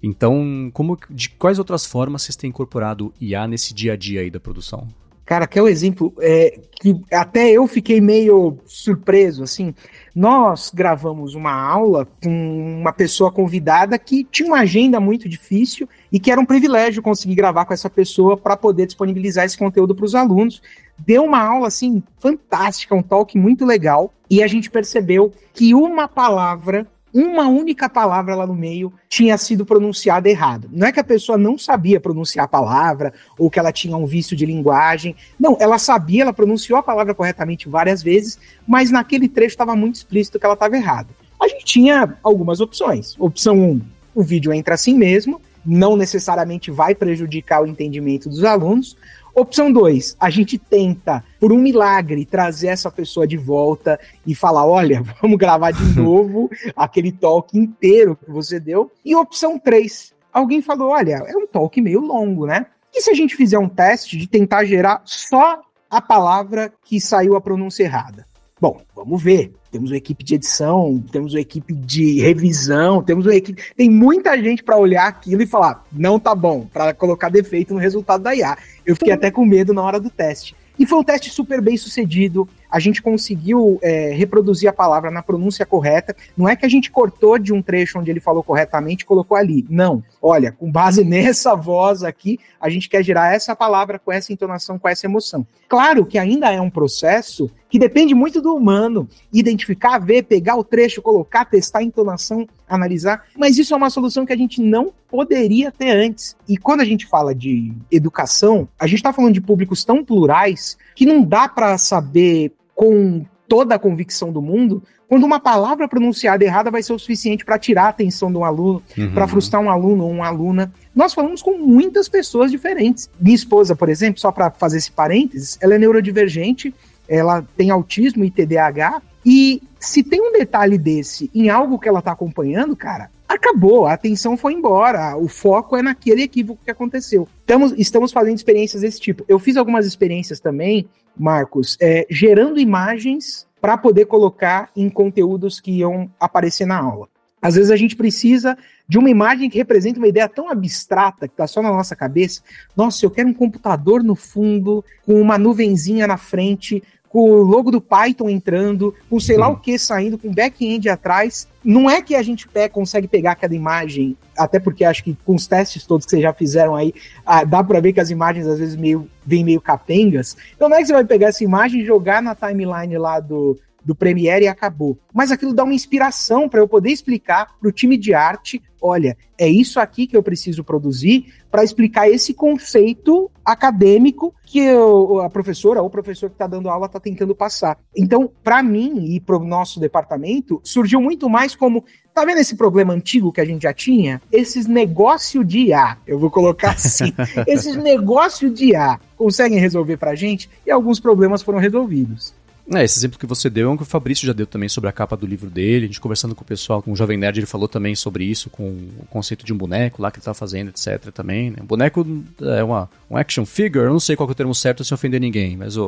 Então, como, de quais outras formas vocês têm incorporado IA nesse dia a dia aí da produção? Cara, que é um exemplo é, que até eu fiquei meio surpreso, assim. Nós gravamos uma aula com uma pessoa convidada que tinha uma agenda muito difícil e que era um privilégio conseguir gravar com essa pessoa para poder disponibilizar esse conteúdo para os alunos. Deu uma aula assim fantástica, um talk muito legal, e a gente percebeu que uma palavra uma única palavra lá no meio tinha sido pronunciada errado. Não é que a pessoa não sabia pronunciar a palavra ou que ela tinha um vício de linguagem. Não, ela sabia, ela pronunciou a palavra corretamente várias vezes, mas naquele trecho estava muito explícito que ela estava errada. A gente tinha algumas opções. Opção 1, um, o vídeo entra assim mesmo, não necessariamente vai prejudicar o entendimento dos alunos. Opção 2, a gente tenta, por um milagre, trazer essa pessoa de volta e falar: olha, (laughs) vamos gravar de (laughs) novo aquele talk inteiro que você deu. E opção 3, alguém falou: olha, é um talk meio longo, né? E se a gente fizer um teste de tentar gerar só a palavra que saiu a pronúncia errada? Bom, vamos ver. Temos uma equipe de edição, temos uma equipe de revisão, temos uma equipe. Tem muita gente para olhar aquilo e falar, não tá bom, para colocar defeito no resultado da IA. Eu fiquei até com medo na hora do teste. E foi um teste super bem sucedido. A gente conseguiu é, reproduzir a palavra na pronúncia correta. Não é que a gente cortou de um trecho onde ele falou corretamente e colocou ali. Não. Olha, com base (laughs) nessa voz aqui, a gente quer gerar essa palavra com essa entonação, com essa emoção. Claro que ainda é um processo que depende muito do humano identificar, ver, pegar o trecho, colocar, testar a entonação, analisar. Mas isso é uma solução que a gente não poderia ter antes. E quando a gente fala de educação, a gente está falando de públicos tão plurais que não dá para saber com toda a convicção do mundo quando uma palavra pronunciada errada vai ser o suficiente para tirar a atenção de um aluno, uhum. para frustrar um aluno ou uma aluna. Nós falamos com muitas pessoas diferentes. Minha esposa, por exemplo, só para fazer esse parênteses, ela é neurodivergente, ela tem autismo e TDAH, e se tem um detalhe desse em algo que ela está acompanhando, cara, acabou, a atenção foi embora, o foco é naquele equívoco que aconteceu. Estamos, estamos fazendo experiências desse tipo. Eu fiz algumas experiências também, Marcos, é, gerando imagens para poder colocar em conteúdos que iam aparecer na aula. Às vezes a gente precisa de uma imagem que representa uma ideia tão abstrata que está só na nossa cabeça. Nossa, eu quero um computador no fundo, com uma nuvenzinha na frente, com o logo do Python entrando, com sei lá o que saindo, com back-end atrás. Não é que a gente pé, consegue pegar aquela imagem, até porque acho que com os testes todos que vocês já fizeram aí, ah, dá para ver que as imagens às vezes meio, vêm meio capengas. Então não é que você vai pegar essa imagem e jogar na timeline lá do, do Premiere e acabou. Mas aquilo dá uma inspiração para eu poder explicar para o time de arte: olha, é isso aqui que eu preciso produzir para explicar esse conceito acadêmico que eu, a professora ou o professor que está dando aula está tentando passar. Então, para mim e para o nosso departamento, surgiu muito mais como Tá vendo esse problema antigo que a gente já tinha? Esses negócios de IA, eu vou colocar assim, (laughs) esses negócios de IA conseguem resolver pra gente e alguns problemas foram resolvidos. É, esse exemplo que você deu é um que o Fabrício já deu também sobre a capa do livro dele. A gente conversando com o pessoal, com o Jovem Nerd, ele falou também sobre isso, com o conceito de um boneco lá que ele tá fazendo, etc. também. Né? boneco é uma, um action figure, eu não sei qual é o termo certo sem ofender ninguém, mas o,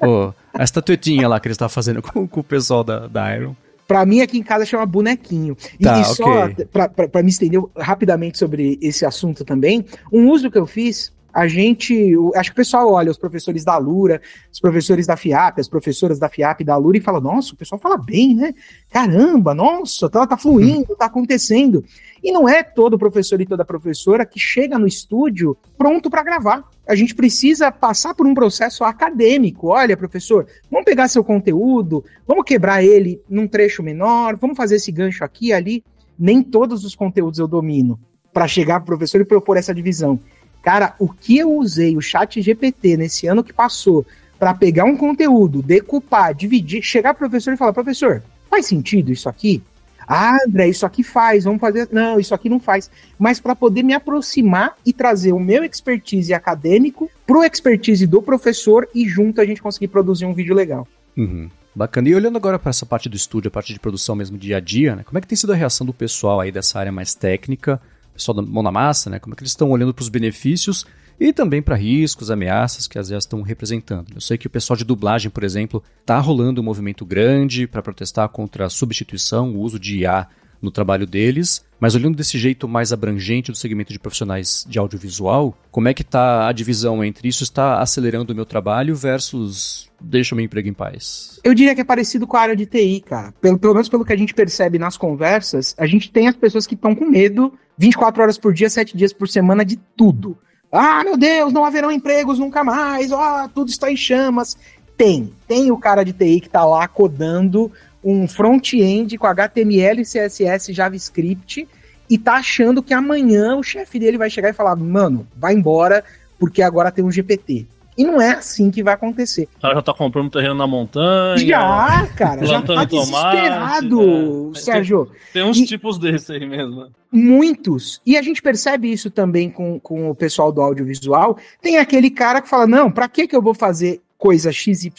o, (laughs) a estatuetinha lá que ele está fazendo com, com, o pessoal da, da Iron. Pra mim, aqui em casa chama bonequinho. E, tá, e só, okay. pra, pra, pra me estender rapidamente sobre esse assunto também, um uso que eu fiz a gente, acho que o pessoal olha os professores da Lura, os professores da FIAP, as professoras da FIAP e da Lura e fala: nossa, o pessoal fala bem, né? Caramba, nossa, tá, tá fluindo, tá acontecendo. E não é todo professor e toda professora que chega no estúdio pronto para gravar. A gente precisa passar por um processo acadêmico. Olha, professor, vamos pegar seu conteúdo, vamos quebrar ele num trecho menor, vamos fazer esse gancho aqui ali. Nem todos os conteúdos eu domino para chegar para o professor e propor essa divisão. Cara, o que eu usei o chat GPT nesse ano que passou para pegar um conteúdo, decupar, dividir, chegar pro professor e falar, professor, faz sentido isso aqui? Ah, André, isso aqui faz, vamos fazer. Não, isso aqui não faz. Mas para poder me aproximar e trazer o meu expertise acadêmico pro expertise do professor e junto a gente conseguir produzir um vídeo legal. Uhum. Bacana. E olhando agora para essa parte do estúdio, a parte de produção mesmo dia a dia, né? Como é que tem sido a reação do pessoal aí dessa área mais técnica pessoal da mão na massa, né? Como é que eles estão olhando para os benefícios e também para riscos, ameaças que as IAs estão representando. Eu sei que o pessoal de dublagem, por exemplo, está rolando um movimento grande para protestar contra a substituição, o uso de IA no trabalho deles, mas olhando desse jeito mais abrangente do segmento de profissionais de audiovisual, como é que está a divisão entre isso está acelerando o meu trabalho versus deixa o meu emprego em paz? Eu diria que é parecido com a área de TI, cara. Pelo, pelo menos pelo que a gente percebe nas conversas, a gente tem as pessoas que estão com medo 24 horas por dia, 7 dias por semana de tudo. Ah, meu Deus, não haverão empregos nunca mais, ah, tudo está em chamas. Tem, tem o cara de TI que está lá codando um front-end com HTML, CSS, JavaScript e tá achando que amanhã o chefe dele vai chegar e falar: mano, vai embora porque agora tem um GPT. E não é assim que vai acontecer. O cara já tá comprando terreno na montanha. Já, cara, já tá desesperado, tomate, é. Sérgio. Tem, tem uns e, tipos desse aí mesmo. Muitos. E a gente percebe isso também com, com o pessoal do audiovisual. Tem aquele cara que fala: não, pra que, que eu vou fazer coisa XYZ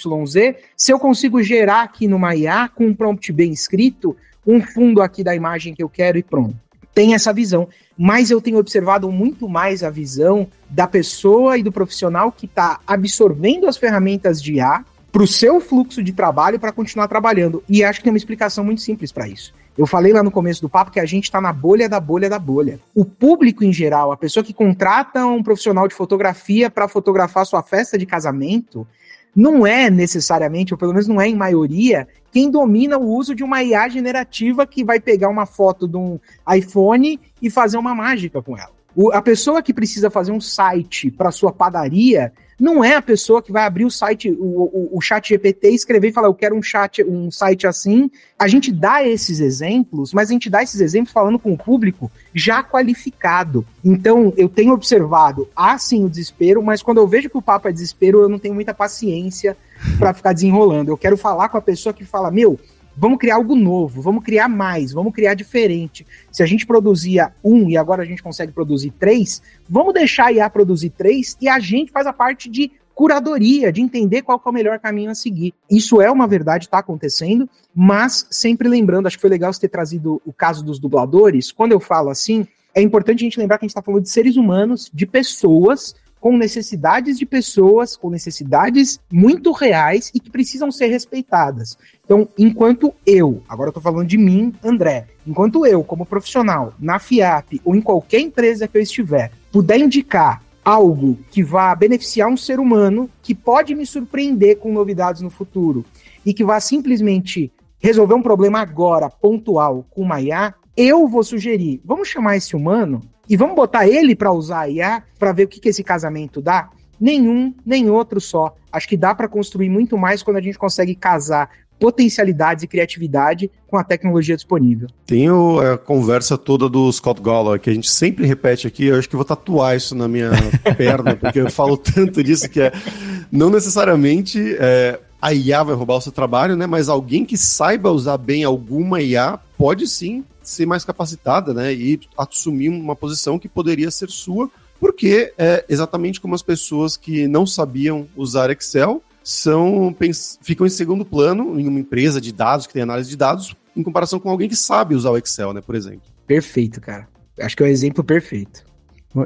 se eu consigo gerar aqui numa IA com um prompt bem escrito, um fundo aqui da imagem que eu quero e pronto tem essa visão. Mas eu tenho observado muito mais a visão da pessoa e do profissional que está absorvendo as ferramentas de IA para o seu fluxo de trabalho para continuar trabalhando. E acho que tem uma explicação muito simples para isso. Eu falei lá no começo do papo que a gente está na bolha da bolha da bolha. O público em geral, a pessoa que contrata um profissional de fotografia para fotografar sua festa de casamento, não é necessariamente, ou pelo menos não é em maioria, quem domina o uso de uma IA generativa que vai pegar uma foto de um iPhone e fazer uma mágica com ela. O, a pessoa que precisa fazer um site para sua padaria não é a pessoa que vai abrir o site, o, o, o chat GPT escrever e falar, eu quero um chat, um site assim. A gente dá esses exemplos, mas a gente dá esses exemplos falando com o público já qualificado. Então, eu tenho observado, há sim o desespero, mas quando eu vejo que o papo é desespero, eu não tenho muita paciência para ficar desenrolando. Eu quero falar com a pessoa que fala, meu, Vamos criar algo novo, vamos criar mais, vamos criar diferente. Se a gente produzia um e agora a gente consegue produzir três, vamos deixar a IA produzir três e a gente faz a parte de curadoria, de entender qual é o melhor caminho a seguir. Isso é uma verdade, está acontecendo, mas sempre lembrando, acho que foi legal você ter trazido o caso dos dubladores. Quando eu falo assim, é importante a gente lembrar que a gente está falando de seres humanos, de pessoas com necessidades de pessoas, com necessidades muito reais e que precisam ser respeitadas. Então, enquanto eu, agora eu tô falando de mim, André, enquanto eu, como profissional, na FIAP ou em qualquer empresa que eu estiver, puder indicar algo que vá beneficiar um ser humano, que pode me surpreender com novidades no futuro e que vá simplesmente resolver um problema agora, pontual, com uma IA, eu vou sugerir, vamos chamar esse humano e vamos botar ele para usar a IA para ver o que, que esse casamento dá? Nenhum, nem outro só. Acho que dá para construir muito mais quando a gente consegue casar potencialidades e criatividade com a tecnologia disponível. Tem a conversa toda do Scott Goller, que a gente sempre repete aqui, eu acho que vou tatuar isso na minha (laughs) perna, porque eu falo tanto disso que é não necessariamente é, a IA vai roubar o seu trabalho, né? Mas alguém que saiba usar bem alguma IA pode sim ser mais capacitada, né? E assumir uma posição que poderia ser sua, porque é exatamente como as pessoas que não sabiam usar Excel são ficam em segundo plano em uma empresa de dados que tem análise de dados, em comparação com alguém que sabe usar o Excel, né, por exemplo. Perfeito, cara. Acho que é o exemplo perfeito.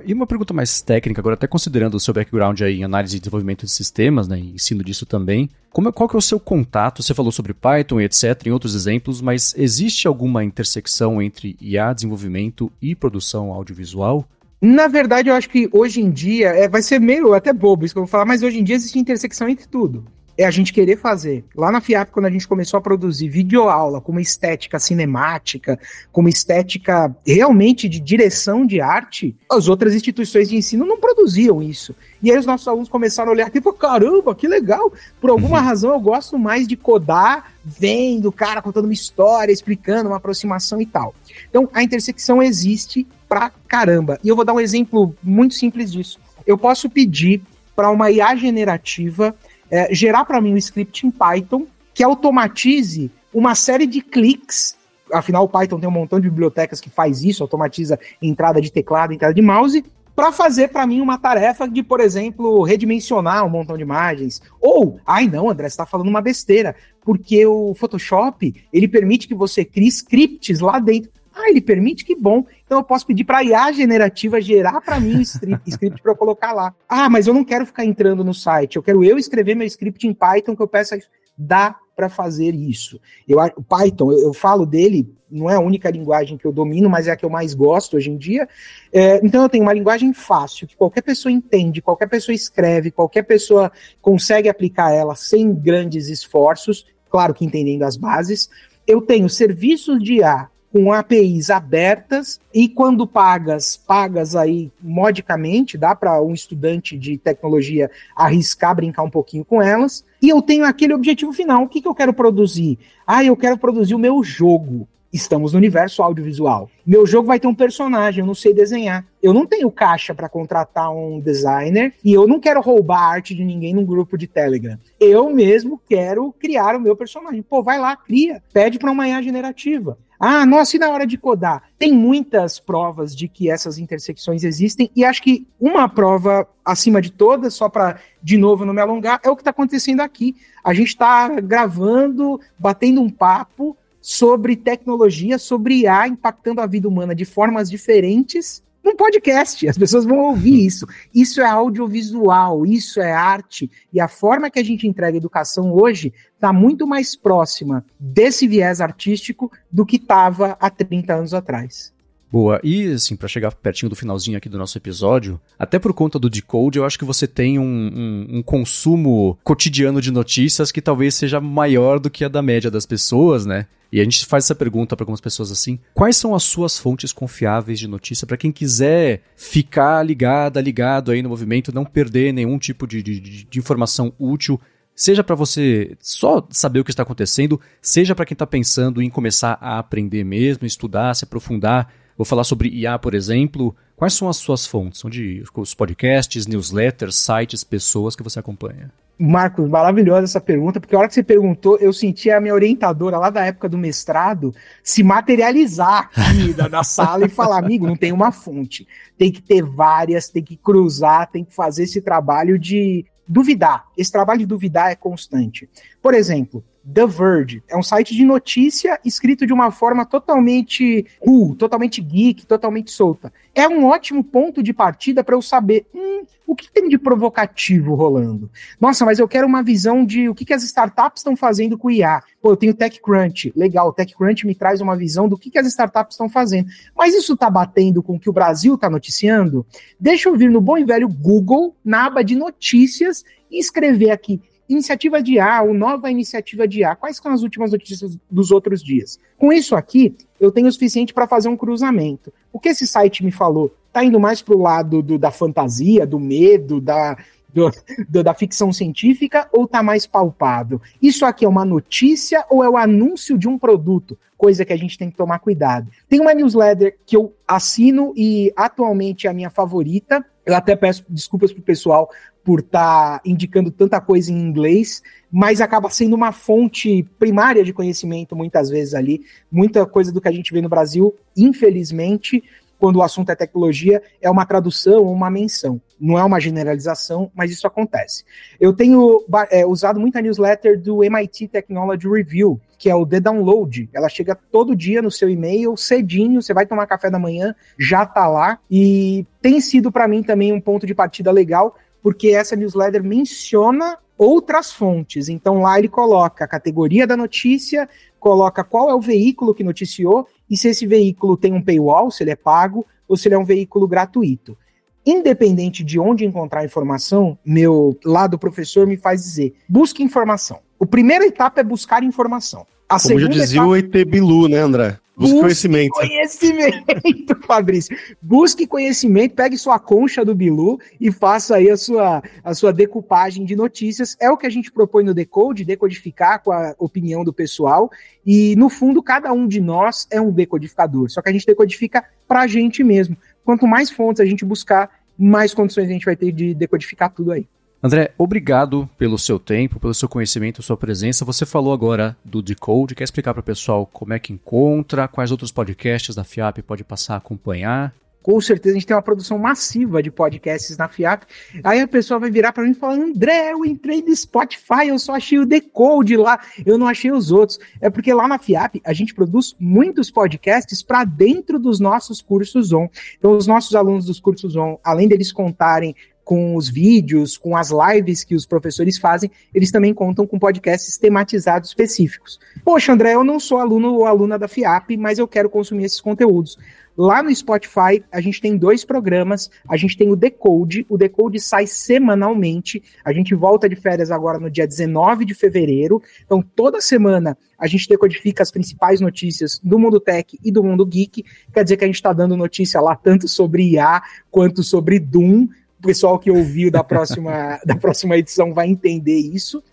E uma pergunta mais técnica, agora até considerando o seu background aí em análise e desenvolvimento de sistemas, né, ensino disso também, como, é, qual que é o seu contato? Você falou sobre Python e etc, em outros exemplos, mas existe alguma intersecção entre IA, desenvolvimento e produção audiovisual? Na verdade, eu acho que hoje em dia, é, vai ser meio até bobo isso que eu vou falar, mas hoje em dia existe intersecção entre tudo é a gente querer fazer. Lá na FIAP, quando a gente começou a produzir videoaula com uma estética cinemática, com uma estética realmente de direção de arte, as outras instituições de ensino não produziam isso. E aí os nossos alunos começaram a olhar tipo, caramba, que legal. Por alguma uhum. razão eu gosto mais de codar vendo o cara contando uma história, explicando uma aproximação e tal. Então a intersecção existe pra caramba. E eu vou dar um exemplo muito simples disso. Eu posso pedir para uma IA generativa é, gerar para mim um script em Python que automatize uma série de cliques. Afinal, o Python tem um montão de bibliotecas que faz isso, automatiza entrada de teclado, entrada de mouse, para fazer para mim uma tarefa de, por exemplo, redimensionar um montão de imagens. Ou, ai não, André, está falando uma besteira, porque o Photoshop ele permite que você crie scripts lá dentro. Ah, ele permite? Que bom. Então eu posso pedir para a IA generativa gerar para mim o (laughs) script para eu colocar lá. Ah, mas eu não quero ficar entrando no site. Eu quero eu escrever meu script em Python que eu peço isso. Dá para fazer isso. Eu, o Python, eu, eu, falo dele, não é a única linguagem que eu domino, mas é a que eu mais gosto hoje em dia. É, então eu tenho uma linguagem fácil, que qualquer pessoa entende, qualquer pessoa escreve, qualquer pessoa consegue aplicar ela sem grandes esforços, claro que entendendo as bases. Eu tenho serviços de IA com APIs abertas e quando pagas, pagas aí modicamente, dá para um estudante de tecnologia arriscar brincar um pouquinho com elas. E eu tenho aquele objetivo final. O que, que eu quero produzir? Ah, eu quero produzir o meu jogo. Estamos no universo audiovisual. Meu jogo vai ter um personagem, eu não sei desenhar. Eu não tenho caixa para contratar um designer e eu não quero roubar a arte de ninguém num grupo de Telegram. Eu mesmo quero criar o meu personagem. Pô, vai lá, cria. Pede para uma IA generativa. Ah, nossa, e na hora de codar? Tem muitas provas de que essas intersecções existem, e acho que uma prova acima de todas, só para de novo não me alongar, é o que está acontecendo aqui. A gente está gravando, batendo um papo sobre tecnologia, sobre IA impactando a vida humana de formas diferentes num podcast. As pessoas vão ouvir isso. Isso é audiovisual, isso é arte. E a forma que a gente entrega educação hoje está muito mais próxima desse viés artístico do que estava há 30 anos atrás. Boa, e assim, para chegar pertinho do finalzinho aqui do nosso episódio, até por conta do Decode, eu acho que você tem um, um, um, consumo cotidiano de notícias que talvez seja maior do que a da média das pessoas, né? E a gente faz essa pergunta para algumas pessoas assim: quais são as suas fontes confiáveis de notícia para quem quiser ficar ligada, ligado aí no movimento, não perder nenhum tipo de, de, de informação útil? Seja para você só saber o que está acontecendo, seja para quem está pensando em começar a aprender mesmo, estudar, se aprofundar Vou falar sobre IA, por exemplo. Quais são as suas fontes? Onde os podcasts, newsletters, sites, pessoas que você acompanha? Marcos, maravilhosa essa pergunta, porque a hora que você perguntou, eu senti a minha orientadora lá da época do mestrado se materializar aqui da sala e falar: amigo, não tem uma fonte, tem que ter várias, tem que cruzar, tem que fazer esse trabalho de duvidar. Esse trabalho de duvidar é constante. Por exemplo, The Verge. É um site de notícia escrito de uma forma totalmente cool, totalmente geek, totalmente solta. É um ótimo ponto de partida para eu saber hum, o que tem de provocativo rolando. Nossa, mas eu quero uma visão de o que, que as startups estão fazendo com o IA. Pô, eu tenho TechCrunch. Legal, TechCrunch me traz uma visão do que, que as startups estão fazendo. Mas isso está batendo com o que o Brasil está noticiando? Deixa eu vir no bom e velho Google, na aba de notícias, e escrever aqui iniciativa de A ou nova iniciativa de A. Quais são as últimas notícias dos outros dias? Com isso aqui, eu tenho o suficiente para fazer um cruzamento. O que esse site me falou? Está indo mais para o lado do, da fantasia, do medo, da, do, do, da ficção científica ou está mais palpável? Isso aqui é uma notícia ou é o anúncio de um produto? Coisa que a gente tem que tomar cuidado. Tem uma newsletter que eu assino e atualmente é a minha favorita. Eu até peço desculpas pro pessoal por estar tá indicando tanta coisa em inglês, mas acaba sendo uma fonte primária de conhecimento muitas vezes ali. Muita coisa do que a gente vê no Brasil, infelizmente, quando o assunto é tecnologia, é uma tradução ou uma menção. Não é uma generalização, mas isso acontece. Eu tenho é, usado muita newsletter do MIT Technology Review, que é o The Download. Ela chega todo dia no seu e-mail, cedinho, você vai tomar café da manhã, já tá lá. E tem sido para mim também um ponto de partida legal, porque essa newsletter menciona outras fontes. Então lá ele coloca a categoria da notícia, coloca qual é o veículo que noticiou e se esse veículo tem um paywall, se ele é pago ou se ele é um veículo gratuito. Independente de onde encontrar informação, meu lado professor me faz dizer: busque informação. O primeira etapa é buscar informação. A Como já dizia etapa... o ET Bilu, né, André? Busque conhecimento. Conhecimento, (laughs) Fabrício. Busque conhecimento, pegue sua concha do Bilu e faça aí a sua, a sua decupagem de notícias. É o que a gente propõe no Decode, decodificar com a opinião do pessoal. E, no fundo, cada um de nós é um decodificador. Só que a gente decodifica pra gente mesmo. Quanto mais fontes a gente buscar, mais condições a gente vai ter de decodificar tudo aí. André, obrigado pelo seu tempo, pelo seu conhecimento, sua presença. Você falou agora do Decode, quer explicar para o pessoal como é que encontra, quais outros podcasts da FIAP pode passar a acompanhar? Com certeza a gente tem uma produção massiva de podcasts na FIAP. Aí a pessoa vai virar para mim e falar: André, eu entrei no Spotify, eu só achei o Decode lá, eu não achei os outros. É porque lá na FIAP a gente produz muitos podcasts para dentro dos nossos cursos on. Então, os nossos alunos dos cursos on, além deles contarem com os vídeos, com as lives que os professores fazem, eles também contam com podcasts tematizados específicos. Poxa, André, eu não sou aluno ou aluna da FIAP, mas eu quero consumir esses conteúdos. Lá no Spotify, a gente tem dois programas. A gente tem o Decode. O Decode sai semanalmente. A gente volta de férias agora no dia 19 de fevereiro. Então, toda semana a gente decodifica as principais notícias do mundo tech e do mundo geek. Quer dizer que a gente está dando notícia lá tanto sobre IA quanto sobre Doom. O pessoal que ouviu da próxima, (laughs) da próxima edição vai entender isso.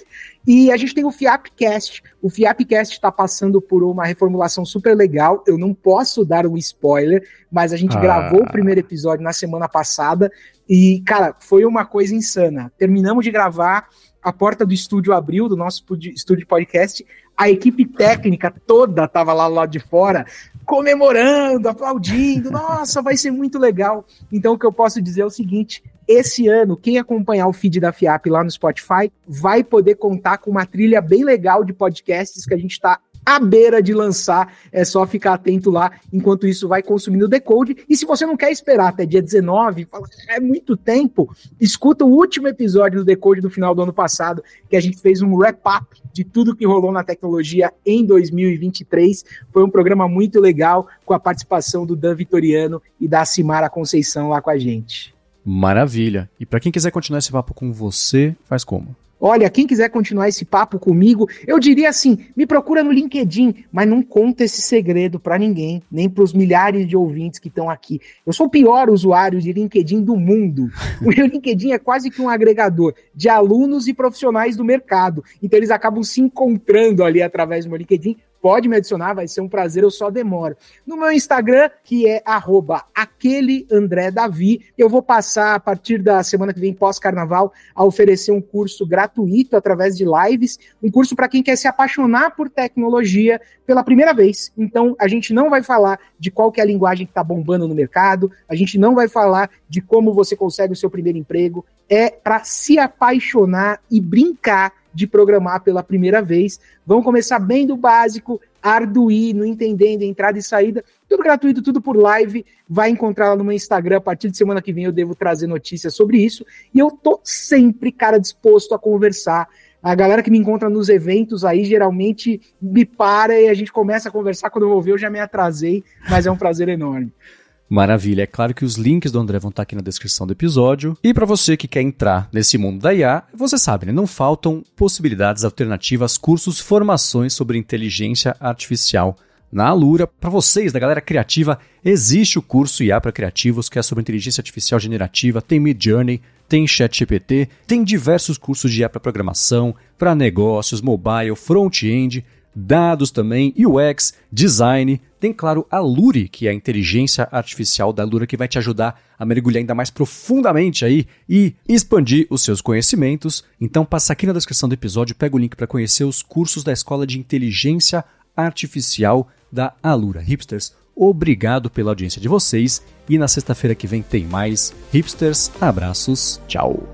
E a gente tem o Fiapcast. O Fiapcast está passando por uma reformulação super legal. Eu não posso dar um spoiler, mas a gente ah. gravou o primeiro episódio na semana passada e, cara, foi uma coisa insana. Terminamos de gravar, a porta do estúdio abriu, do nosso estúdio podcast, a equipe técnica toda estava lá do lado de fora, comemorando, aplaudindo. Nossa, vai ser muito legal. Então, o que eu posso dizer é o seguinte: esse ano, quem acompanhar o feed da FIAP lá no Spotify vai poder contar com uma trilha bem legal de podcasts que a gente está à beira de lançar. É só ficar atento lá. Enquanto isso, vai consumindo o Decode. E se você não quer esperar até dia 19, é muito tempo, escuta o último episódio do Decode do final do ano passado, que a gente fez um wrap-up de tudo que rolou na tecnologia em 2023. Foi um programa muito legal, com a participação do Dan Vitoriano e da Simara Conceição lá com a gente. Maravilha. E para quem quiser continuar esse papo com você, faz como? Olha, quem quiser continuar esse papo comigo, eu diria assim: me procura no LinkedIn, mas não conta esse segredo para ninguém, nem para os milhares de ouvintes que estão aqui. Eu sou o pior usuário de LinkedIn do mundo. O meu LinkedIn é quase que um agregador de alunos e profissionais do mercado. Então eles acabam se encontrando ali através do meu LinkedIn pode me adicionar, vai ser um prazer, eu só demoro. No meu Instagram, que é arroba eu vou passar a partir da semana que vem, pós-carnaval, a oferecer um curso gratuito através de lives, um curso para quem quer se apaixonar por tecnologia pela primeira vez. Então, a gente não vai falar de qual que é a linguagem que está bombando no mercado, a gente não vai falar de como você consegue o seu primeiro emprego, é para se apaixonar e brincar de programar pela primeira vez. Vamos começar bem do básico, Arduino, entendendo entrada e saída, tudo gratuito, tudo por live. Vai encontrar lá no meu Instagram. A partir de semana que vem eu devo trazer notícias sobre isso. E eu tô sempre, cara, disposto a conversar. A galera que me encontra nos eventos aí geralmente me para e a gente começa a conversar. Quando eu vou ver, eu já me atrasei, mas é um prazer enorme. Maravilha. É claro que os links do André vão estar aqui na descrição do episódio. E para você que quer entrar nesse mundo da IA, você sabe, né? não faltam possibilidades alternativas, cursos, formações sobre inteligência artificial. Na Alura, para vocês da galera criativa, existe o curso IA para criativos, que é sobre inteligência artificial generativa, tem Midjourney, tem ChatGPT, tem diversos cursos de IA para programação, para negócios, mobile, front-end, dados também, UX, design. Tem, claro, a Luri, que é a inteligência artificial da Lura, que vai te ajudar a mergulhar ainda mais profundamente aí e expandir os seus conhecimentos. Então, passa aqui na descrição do episódio, pega o link para conhecer os cursos da Escola de Inteligência Artificial da Alura. Hipsters, obrigado pela audiência de vocês e na sexta-feira que vem tem mais. Hipsters, abraços, tchau.